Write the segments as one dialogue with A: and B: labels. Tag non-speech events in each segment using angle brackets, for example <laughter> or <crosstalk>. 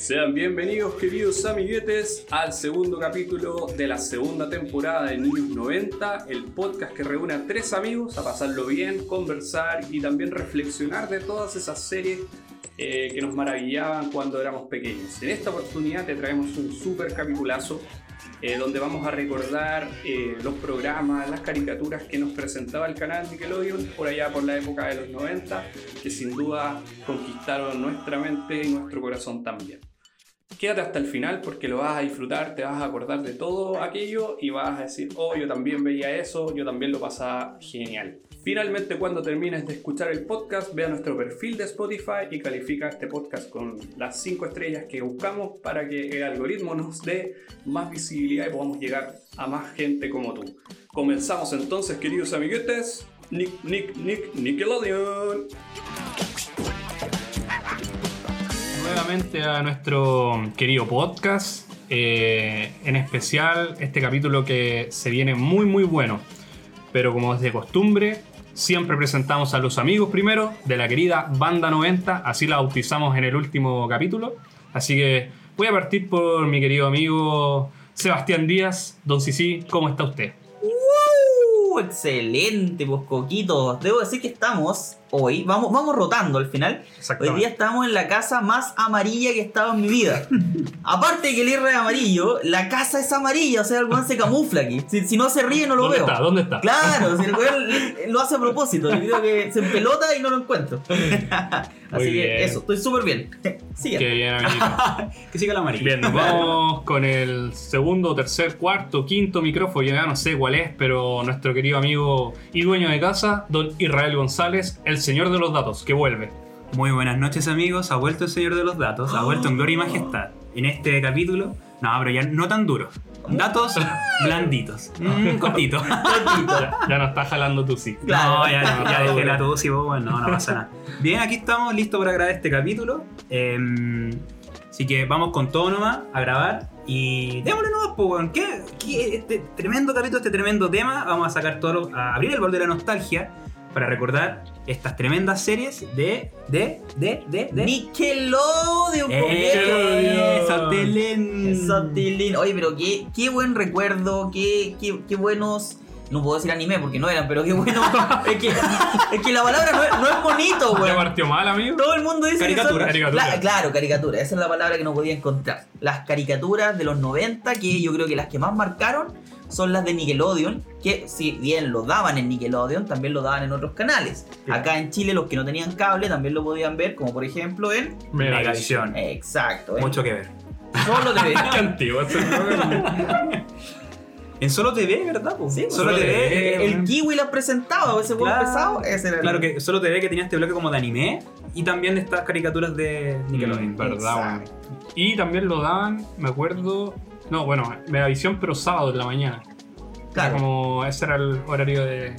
A: Sean bienvenidos, queridos amiguetes, al segundo capítulo de la segunda temporada de Niños 90, el podcast que reúne a tres amigos a pasarlo bien, conversar y también reflexionar de todas esas series eh, que nos maravillaban cuando éramos pequeños. En esta oportunidad te traemos un super capitulazo eh, donde vamos a recordar eh, los programas, las caricaturas que nos presentaba el canal Nickelodeon por allá por la época de los 90, que sin duda conquistaron nuestra mente y nuestro corazón también. Quédate hasta el final porque lo vas a disfrutar, te vas a acordar de todo aquello y vas a decir, oh, yo también veía eso, yo también lo pasaba genial. Finalmente, cuando termines de escuchar el podcast, ve a nuestro perfil de Spotify y califica este podcast con las 5 estrellas que buscamos para que el algoritmo nos dé más visibilidad y podamos llegar a más gente como tú. Comenzamos entonces, queridos amiguetes. Nick, Nick, Nick, Nickelodeon.
B: Nuevamente a nuestro querido podcast. eh, en especial este capítulo que se viene muy muy bueno. Pero como es de costumbre, siempre presentamos a los amigos primero de la querida Banda 90, así la bautizamos en el último capítulo. Así que voy a partir por mi querido amigo Sebastián Díaz. Don Sisi, ¿cómo está usted?
C: ¡Uh! Excelente, pues coquitos. Debo decir que estamos hoy, vamos, vamos rotando al final. Hoy día estamos en la casa más amarilla que he estado en mi vida. <laughs> Aparte de que el R es amarillo, la casa es amarilla, o sea, el weón se camufla aquí. Si, si no se ríe, no lo
B: ¿Dónde
C: veo.
B: está? ¿Dónde está?
C: Claro, si el weón <laughs> lo hace a propósito. Le pido que se empelota y no lo encuentro. <laughs> Así
B: Muy
C: que
B: bien.
C: eso, estoy súper bien. Sigue.
B: Qué bien, amiguito.
D: Que siga la amarilla.
B: Bien, nos vamos con el segundo, tercer, cuarto, quinto micrófono, ya no sé cuál es, pero nuestro querido amigo y dueño de casa, don Israel González, el señor de los datos, que vuelve.
D: Muy buenas noches amigos, ha vuelto el señor de los datos, ha vuelto en gloria y majestad. En este capítulo, no, pero ya no tan duro. Datos <laughs> blanditos. Mm, cortito. <laughs>
B: Ya, ya no está jalando tu sí.
D: No, ya, no, ya dejé la tos y vos, bueno, no, no pasa nada. Bien, aquí estamos listos para grabar este capítulo. Em, así que vamos con todo nomás a grabar. Y démosle nomás, pues, weón. ¿Qué, qué- este tremendo capítulo, este tremendo tema. Vamos a sacar todo, lo- a abrir el bol de la nostalgia para recordar estas tremendas series de, de, de, de, de.
C: Nickelodeon,
D: ¡Eh!
C: po,
D: Eso, Telén.
C: Eso, Tilín. Oye, pero qué, qué buen recuerdo, qué, qué, qué buenos. No puedo decir anime porque no eran, pero qué bueno. <laughs> es, que, es que la palabra no es, no es bonito,
B: ¿Ya
C: weón.
B: partió mal, amigo?
C: Todo el mundo dice
D: Caricatura.
C: que son...
B: Caricatura.
C: Cla- claro, caricatura. Esa es la palabra que no podía encontrar. Las caricaturas de los 90, que yo creo que las que más marcaron son las de Nickelodeon, que si bien lo daban en Nickelodeon, también lo daban en otros canales. Acá en Chile los que no tenían cable también lo podían ver, como por ejemplo en...
D: Megavisión.
C: Exacto, en
D: Mucho que ver.
C: Solo TV. <laughs>
B: Qué antiguo. <laughs>
D: En Solo TV, ¿verdad? po?
C: Sí,
D: Solo
B: Solo
D: TV.
B: TV,
D: eh,
C: El Kiwi lo presentaba, ese
D: Claro.
C: pesado, ese era el-
D: Claro que Solo TV que tenía este bloque como de anime y también de estas caricaturas de Nickelodeon.
B: Mm, verdad. Y también lo daban, me acuerdo. No, bueno, Megavisión, pero sábado en la mañana.
C: Claro.
B: Como ese era el horario de.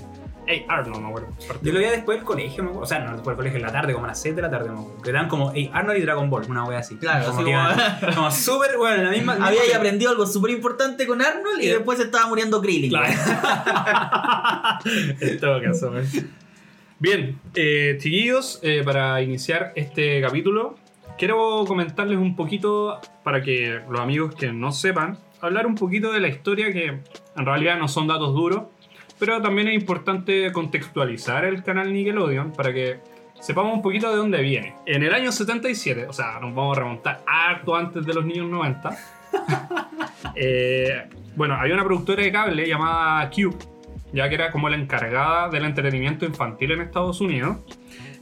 B: Hey Arnold, me acuerdo.
D: Yo lo veía después del colegio, me acuerdo. o sea, no después del colegio, en la tarde, como a las 6 de la tarde, me acuerdo. Que dan como hey, Arnold y Dragon Ball, una wea así.
C: Claro,
D: como
C: así
D: que
C: como-
D: iban- <laughs> como súper, bueno, en la misma.
C: Había aprendido algo súper importante con Arnold y después se estaba muriendo Krillin.
B: Claro. <laughs> en todo caso, weón. Bien, eh, chiquillos, eh, para iniciar este capítulo, quiero comentarles un poquito, para que los amigos que no sepan, hablar un poquito de la historia que en realidad no son datos duros, pero también es importante contextualizar el canal Nickelodeon para que sepamos un poquito de dónde viene. En el año 77, o sea, nos vamos a remontar harto antes de los niños 90. <laughs> eh, bueno, había una productora de cable llamada Cube, ya que era como la encargada del entretenimiento infantil en Estados Unidos.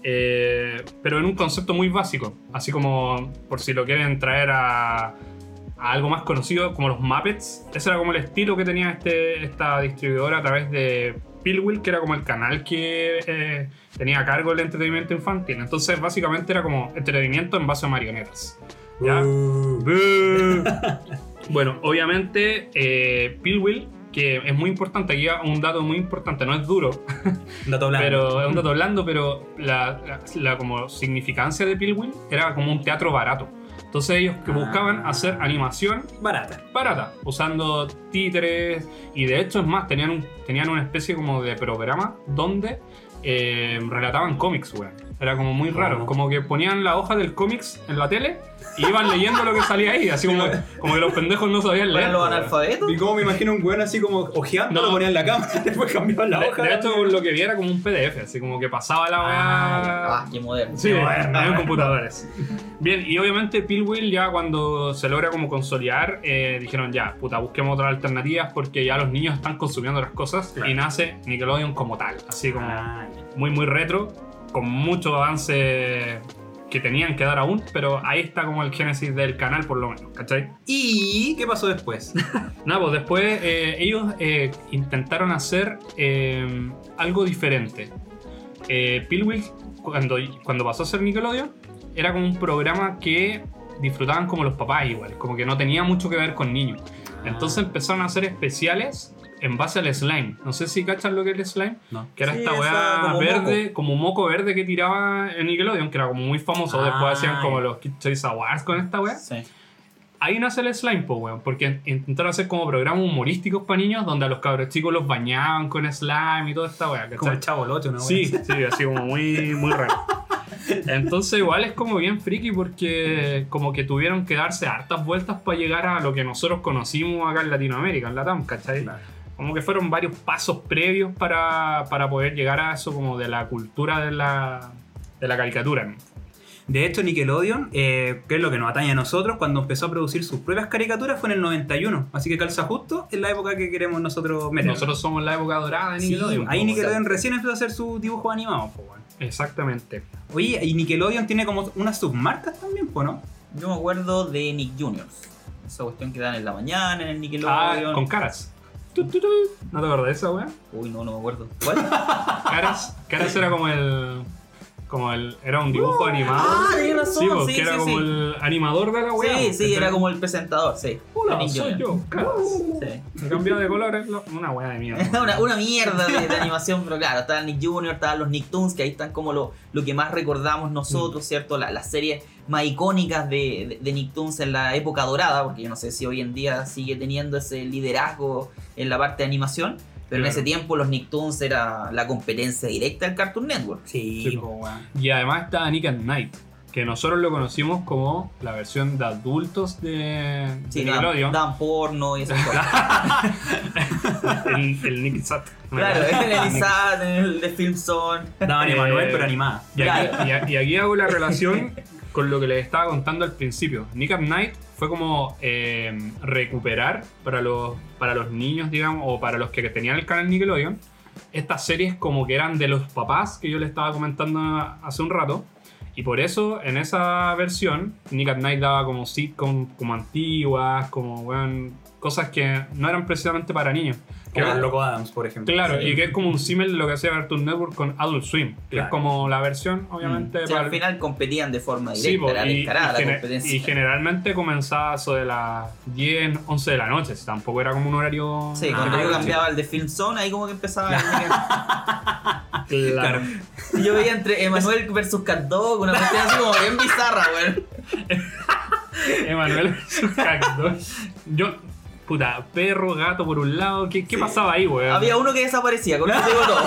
B: eh, pero en un concepto muy básico, así como por si lo quieren traer a, a algo más conocido como los Muppets. Ese era como el estilo que tenía este, esta distribuidora a través de Pillwill, que era como el canal que eh, tenía a cargo el entretenimiento infantil. Entonces, básicamente era como entretenimiento en base a marionetas. ¿ya? Boo. <laughs> bueno, obviamente, eh, Pillwill, que es muy importante, aquí va un dato muy importante, no es duro,
D: Un dato blanco.
B: pero es un dato blando, pero la, la- la como significancia de Pillwill era como un teatro barato. Entonces ellos que
D: Ah.
B: buscaban hacer animación
D: Barata.
B: barata, usando títeres y de hecho es más, tenían, un- tenían una especie como de programa donde eh, relataban cómics, weón. Era como muy raro.
D: ¿Cómo?
B: Como que ponían la hoja del cómics en la tele y iban leyendo lo que salía ahí. Así como, como que los pendejos no sabían leer.
C: ¿Para los analfabetos?
D: Y como me imagino un weón así como ojeando,
B: No.
D: lo ponía en la cama, <laughs> después cambiaban la
B: De,
D: hoja.
B: de hecho, lo que vi era como un PDF, así como que pasaba la
C: Ah,
B: weá.
C: qué moderno.
B: Sí, en computadores. Bien, y obviamente Pillwill ya cuando se logra como consolidar, eh, dijeron ya, puta, busquemos otras alternativas porque ya los niños están consumiendo las cosas
D: Claro.
B: y nace Nickelodeon como tal, así como
D: Ah,
B: muy muy retro, con mucho avance que tenían que dar aún, pero ahí está como el génesis del canal por lo menos, ¿cachai?
D: ¿Y qué pasó después? <laughs>
B: Nada, pues después eh, ellos eh, intentaron hacer eh, algo diferente. Pillwill, cuando, cuando pasó a ser Nickelodeon, era como un programa que disfrutaban como los papás igual, como que no tenía mucho que ver con niños. Entonces empezaron a hacer especiales en base al slime. No sé si cachan lo que es el slime.
D: No.
B: Que era
C: Sí,
B: esta weá
C: como
B: verde, como moco verde que tiraba en Nickelodeon, que era como muy famoso.
D: Ah,
B: Después hacían como los Kid Choice Awards con esta weá.
C: Sí.
B: Ahí nace el slime, po, weón. Porque intentaron hacer como programas humorísticos para niños donde a los cabros chicos los bañaban con slime y toda esta weá.
D: Como el chavo locho, ¿no?
B: Sí, sí, así como muy, muy raro. Entonces igual es como bien friki porque como que tuvieron que darse hartas vueltas para llegar a lo que nosotros conocimos acá en Latinoamérica, en la TAM, ¿cachai?
D: Claro.
B: Como que fueron varios pasos previos para, para poder llegar a eso como de la cultura de la, de la caricatura. ¿no?
D: De hecho, Nickelodeon, eh, que es lo que nos atañe a nosotros, cuando empezó a producir sus propias caricaturas fue en el 91. Así que calza justo en la época que queremos nosotros meter.
B: Nosotros somos la época dorada de
D: Sí,
B: Nickelodeon.
D: ahí Nickelodeon recién empezó a hacer sus dibujos animados, po.
B: Exactamente.
D: Oye, y Nickelodeon tiene como unas submarcas también, po, ¿no?
C: Yo me acuerdo de Nick Juniors. Esa cuestión que dan en la mañana en el
B: Ah,
C: Nickelodeon.
B: con caras. Tu, tu, tu. ¿No te acuerdas de esa weá?
C: Uy, no, no me acuerdo. ¿Cuál?
B: Caras, Caras era como el. Como el. Era un dibujo animado.
C: Ah, razón,
B: Sí, porque
C: sí,
B: era
C: sí,
B: como
C: sí.
B: el animador de la weá.
C: sí,
B: po,
C: sí, era como el presentador, sí.
B: Hola, soy yo, Caras.
C: Sí.
B: Me cambió de colores. lo- Una weá de mierda. <laughs>
C: una, una mierda de, de animación, pero claro, estaba el Nick Jr., estaban los Nicktoons, que ahí están como lo, lo que más recordamos nosotros, ¿cierto? La- las series más icónicas de, de, de Nicktoons en la época dorada, porque yo no sé si hoy en día sigue teniendo ese liderazgo en la parte de animación, pero en ese tiempo los Nicktoons era la competencia directa del Cartoon Network.
D: Sí,
B: Sí,
D: po, weón.
B: Y además está Nick at Night. Que nosotros lo conocimos como la versión de adultos de, de
C: Sí, dan,
B: Nickelodeon.
C: dan porno y esas cosas. <laughs>
B: el, el Nick Sat.
C: claro, en <laughs> el ISAT, en el de Film Zone.
D: Daban
B: Eh,
D: Emanuel, pero animada.
B: Y aquí,
C: Claro.
B: y aquí hago la relación <laughs> con lo que les estaba contando al principio. Nick at Night fue como eh, recuperar para los, para los niños, digamos, o para los que tenían el canal Nickelodeon, estas series como que eran de los papás que yo les estaba comentando hace un rato. Y por eso, en esa versión, Nick at Night daba como sitcom como antiguas, como weón, cosas que no eran precisamente para niños. Que
D: Como el Loco Adams, por ejemplo.
B: Claro,
C: Sí.
B: y que es como un símil de lo que hacía Cartoon Network con Adult Swim, que
D: Claro.
B: es como la versión, obviamente,
C: O sea,
B: para
C: al final competían de forma
B: Sí,
C: directa,
B: po,
C: era
B: y,
C: descarada
B: y
C: la
B: gener-
C: competencia.
B: y generalmente comenzaba eso de las 10, 11 de la noche, si tampoco era como un horario...
C: Sí,
D: Ah,
C: cuando yo
D: sí.
C: cambiaba el de Film Zone, ahí como que empezaba
B: Claro.
C: Y Yo veía entre Emanuel versus Cat Dog, una cuestión así como bien bizarra, weón.
B: Emanuel Cacto. Yo, puta, perro, gato por un lado, ¿qué, qué
C: Sí.
B: pasaba ahí, weón?
C: Había uno que desaparecía, con eso digo todo. <laughs>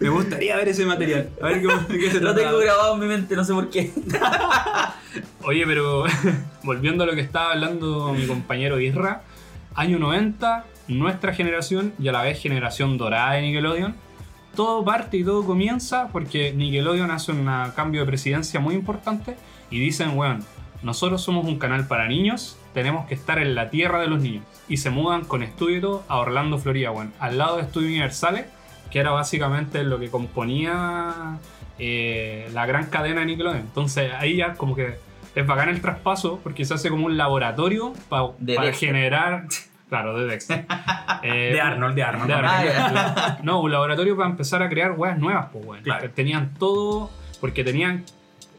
D: Me gustaría ver ese material. A ver cómo, qué se <laughs>
C: Lo tengo grabado en mi mente, no sé por qué. <laughs>
B: Oye, pero volviendo a lo que estaba hablando mi compañero Isra, año 90, nuestra generación y a la vez generación dorada de Nickelodeon, todo parte y todo comienza porque Nickelodeon hace un cambio de presidencia muy importante y dicen, weón, nosotros somos un canal para niños, tenemos que estar en la tierra de los niños. Y se mudan con estudio y todo a Orlando, Florida, weón, al lado de Estudio Universales, que era básicamente lo que componía eh, la gran cadena de Nickelodeon. Entonces ahí ya como que es bacán el traspaso porque se hace como un laboratorio pa- para
C: Dexter.
B: generar... Claro, de Dexter. <laughs> Eh,
D: De Arnold, de Arnold.
B: de
D: ¿no?
B: Arnold.
C: Ah.
B: No, un laboratorio para empezar a crear weas nuevas, pues, weón.
D: Claro.
B: Tenían todo, porque tenían,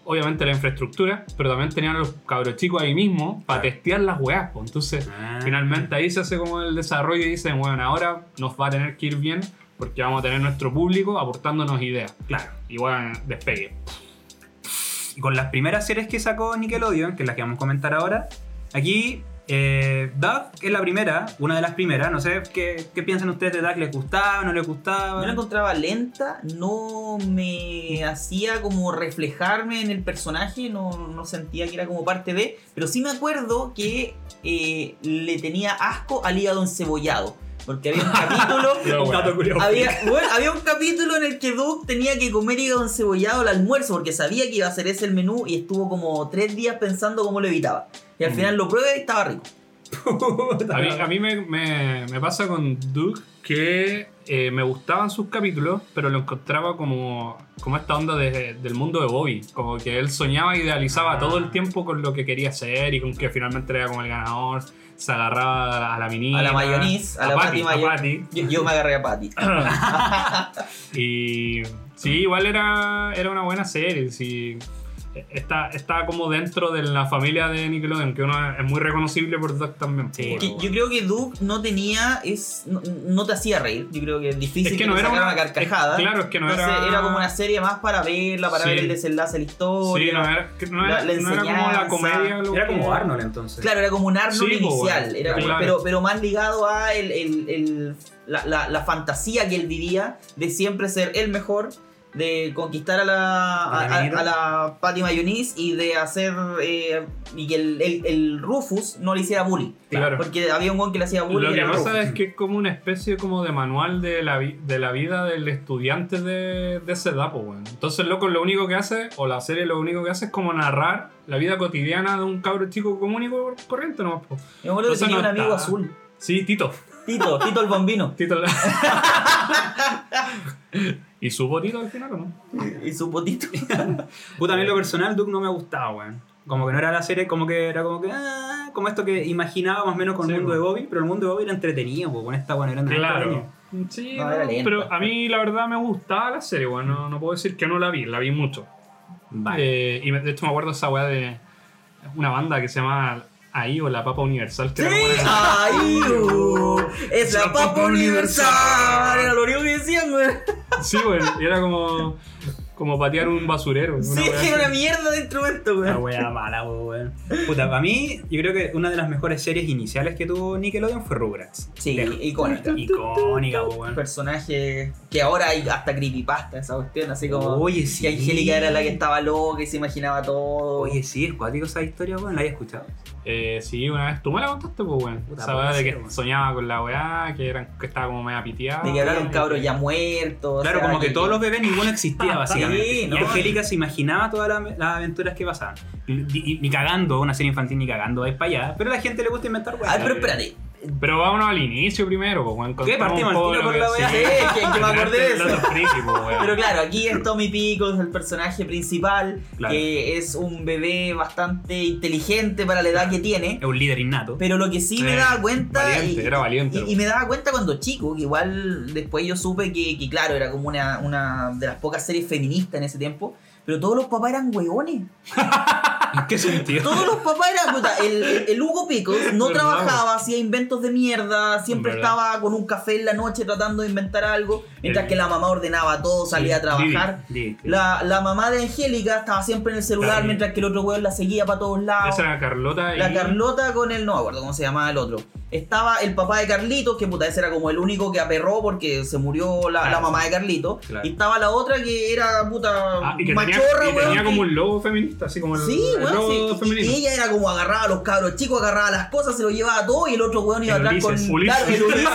B: obviamente, la infraestructura, pero también tenían a los cabros chicos ahí mismo para
D: Claro.
B: testear las weas, pues. Entonces,
D: Ah.
B: finalmente ahí se hace como el desarrollo y dicen, bueno, ahora nos va a tener que ir bien porque vamos a tener nuestro público aportándonos ideas.
D: Claro.
B: Y bueno, despegue.
D: Y con las primeras series que sacó Nickelodeon, que es las que vamos a comentar ahora, aquí Eh, Doug es la primera, una de las primeras. No sé qué, qué piensan ustedes de Doug. ¿Les gustaba? ¿No les gustaba?
C: Yo la encontraba lenta, no me hacía como reflejarme en el personaje, no, no sentía que era como parte de, pero sí me acuerdo que eh, le tenía asco al hígado encebollado. Porque había un <laughs> capítulo.
B: Bueno,
C: bueno, había un capítulo en el que Doug tenía que comer hígado encebollado al almuerzo porque sabía que iba a ser ese el menú y estuvo como tres días pensando cómo lo evitaba. Y al
B: Mm.
C: final lo prueba y estaba rico. <laughs>
B: A mí, a mí me, me- me pasa con Duke que eh, me gustaban sus capítulos, pero lo encontraba como, como esta onda de- del mundo de Bobby. Como que él soñaba, idealizaba
D: Ah.
B: todo el tiempo con lo que quería hacer y con que finalmente era como el ganador. Se agarraba a la menina.
C: A la mayonnaise, a la
B: Patty,
C: Patty
B: a
C: Mayo-
B: Patty.
C: Yo, yo me agarré a Patty. <laughs>
B: Y sí, igual era, era una buena serie. Sí. Está, está como dentro de la familia de Nickelodeon, que uno es muy reconocible por Duck también.
D: Sí.
C: Que yo creo que Duke no tenía, es, no, no te hacía reír. Yo creo que es difícil
B: Es que
C: que
B: no era
C: sacara
B: una-
C: una carcajada.
B: es- claro, es que no
C: Entonces,
B: era-
C: como una serie más para verla, para
B: Sí.
C: ver el desenlace de la historia.
B: Sí, no era, no
C: la-
B: era,
C: la
B: no era como la comedia. lo
D: Era
B: que-
D: como Arnold entonces.
C: Claro, era como un Arnold
B: Sí,
C: inicial,
B: bueno,
C: era como-
B: claro.
C: pero, pero más ligado a el, el- el- la, la- la fantasía que él vivía de siempre ser el mejor, de conquistar a la, a, a- a la Patty Mayonnaise y de hacer eh, y que el, el- el Rufus no le hiciera bullying.
B: Claro.
C: Porque había un guan que le hacía bullying.
B: Lo
C: y
B: que pasa
C: Rufus.
B: es que es como una especie como de manual de la, vi- de la vida del estudiante de, de esa edad, pues, weón. Entonces, loco, lo único que hace, o la serie lo único que hace es como narrar la vida cotidiana de un cabro chico común y cor- corriente, ¿no? Po.
C: Yo me acuerdo que
B: Entonces
C: tenía
B: no
C: un amigo
B: está-
C: azul.
B: Sí, Tito.
C: Tito, Tito el bombino.
B: Tito. <laughs> ¿Y supo Tito al final o no?
C: Y su potito. <laughs>
D: Puta, a mí lo personal, Duke no me gustaba, weón. Como que no era la serie, como que era como que. ah, como esto que imaginaba más o menos con
B: Sí,
D: el mundo de Bobby, pero el mundo de Bobby era entretenido, pues, con esta buena era entretenido.
B: Claro. Sí,
C: No,
B: pero a mí la verdad me gustaba la serie, weón. No, no puedo decir que no la vi, la vi mucho.
D: Vale.
B: Eh, y de hecho me acuerdo esa weá de una banda que se llama Ahí o La Papa Universal. Que
C: ¡Sí!
B: era
C: ¡Ay! uh, ¡Es la papa universal! Era lo único que decían, güey.
B: Sí, güey. Y era como, como patear un basurero. una
C: Sí, era <laughs> una
B: así.
C: mierda de instrumento, güey.
D: La wea mala, weón. Puta, para mí, yo creo que una de las mejores series iniciales que tuvo Nickelodeon fue Rugrats.
C: Sí,
D: Lejos.
C: icónica.
D: Icónica, weón.
C: Personaje que ahora hay hasta creepypasta esa cuestión, así como
D: Oye, sí.
C: que Angélica era la que estaba loca y se imaginaba todo.
D: Oye, sí, es cuático esa historia, weón. ¿La hayas escuchado?
B: Eh, sí, una vez tú me la contaste, pues, weón.
D: Puta,
B: Esa
D: puede
B: weá de que
D: weón.
B: soñaba con la weá, que, eran, que estaba como media piteada.
C: de que hablaron cabros ya muertos. o
D: Claro,
C: sea,
D: como que todos los bebés ninguno existía, <laughs> y
C: ¿no?
D: Angélica se imaginaba todas las, las aventuras que pasaban. Ni, ni- ni cagando, una serie infantil ni cagando, vais para allá. Pero a la gente le gusta inventar weas.
C: Ay, pero espérate.
B: Pero vámonos al inicio primero, pues.
D: ¿Qué? Partimos al tiro por la weá.
B: sí.
C: Que- que me acordé de eso.
B: Friki.
C: Pero claro, aquí es Tommy Pickles, el personaje principal,
D: Claro.
C: que es un bebé bastante inteligente para la edad que tiene.
D: Es un líder innato.
C: Pero lo que sí me
B: Sí,
C: daba cuenta.
B: valiente,
C: y,
B: era valiente.
C: y- y me daba cuenta cuando chico, que igual después yo supe que, que, claro, era como una, una de las pocas series feministas en ese tiempo. Pero todos los papás eran hueones.
D: ¿En <laughs> qué sentido?
C: Todos los papás eran. puta, el, Hugo Pickles no <laughs> trabajaba, hacía inventos de mierda, siempre estaba con un café en la noche tratando de inventar algo, mientras que la mamá ordenaba todo, salía a trabajar. La, la mamá de Angélica estaba siempre en el celular mientras que el otro weón la seguía para todos lados.
B: Esa era Carlota y...
C: La Carlota con el. No me acuerdo cómo se llamaba el otro. Estaba el papá de Carlitos, que puta, ese era como el único que aperró porque se murió la,
B: Claro,
C: la mamá de Carlitos.
D: Claro.
C: Y estaba la otra que era puta
B: Ah, y que tenía, y como un logo feminista, así como el,
C: Sí,
B: el
C: weón,
B: logo
C: sí. Y-
B: femenino.
C: Y ella era como agarraba a los cabros chicos, agarraba las cosas, se lo llevaba todo y el otro weón iba atrás con.
B: Ulises.
C: Claro, el Ulises,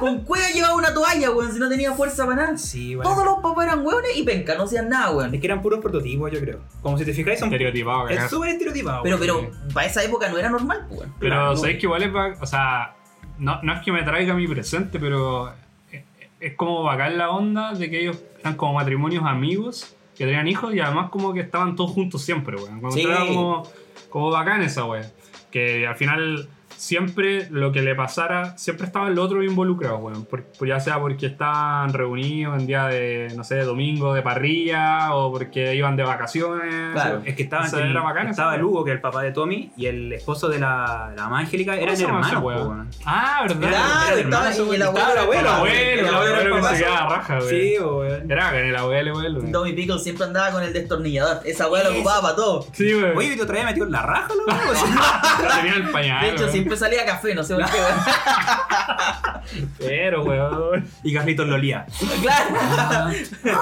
C: con cueva llevaba una toalla, weón, si no tenía fuerza para nada.
D: Sí, bueno.
C: Todos los papás eran weones y penca, no hacían nada, weón.
D: Es que eran puros prototipos, yo creo. Como si te fijáis, son.
B: Estereotipado,
D: Es súper estereotipado.
C: Pero,
D: weón.
C: pero, para esa época no era normal, pues, weón.
B: Pero
D: Claro.
B: sabéis que igual es o sea, no, no es que me traiga mi presente, pero es, es como bacán la onda de que ellos están como matrimonios amigos, que tenían hijos y además como que estaban todos juntos siempre, weón. Como
C: Sí.
B: como, como bacán esa weón. Que al final siempre lo que le pasara, siempre estaba el otro involucrado, weón. Por- ya sea porque estaban reunidos en día de, no sé, domingo de parrilla o porque iban de vacaciones.
C: Claro.
D: Es que estaba,
B: Esa era bacana,
D: estaba
B: esa
D: Lugo, que es el papá de Tommy, y el esposo de la, de la mamá Angélica eran
B: ¿Cómo se llama ese
D: hermanos.
B: weón?
D: weón.
B: Ah, ¿verdad?
C: Claro,
D: era de
C: estaba
D: hermano,
C: y el
D: estaba
C: abuelo.
D: el abuelo,
B: El abuelo, el abuelo
C: el
B: que se quedaba raja, weón.
D: Sí, weón.
B: Era bacán el abuelo, weón.
C: Tommy Pickle siempre andaba con el destornillador. Esa weá lo ocupaba para todo.
B: Sí, weón.
D: Oye, ¿y te traía metido en la raja?
B: Pero <laughs> tenía el pañal.
C: De hecho,
B: weón.
C: Siempre salía café, no sé por qué, weón. <laughs>
B: Pero, weón.
D: y Carlitos lo olía.
C: Claro. <laughs>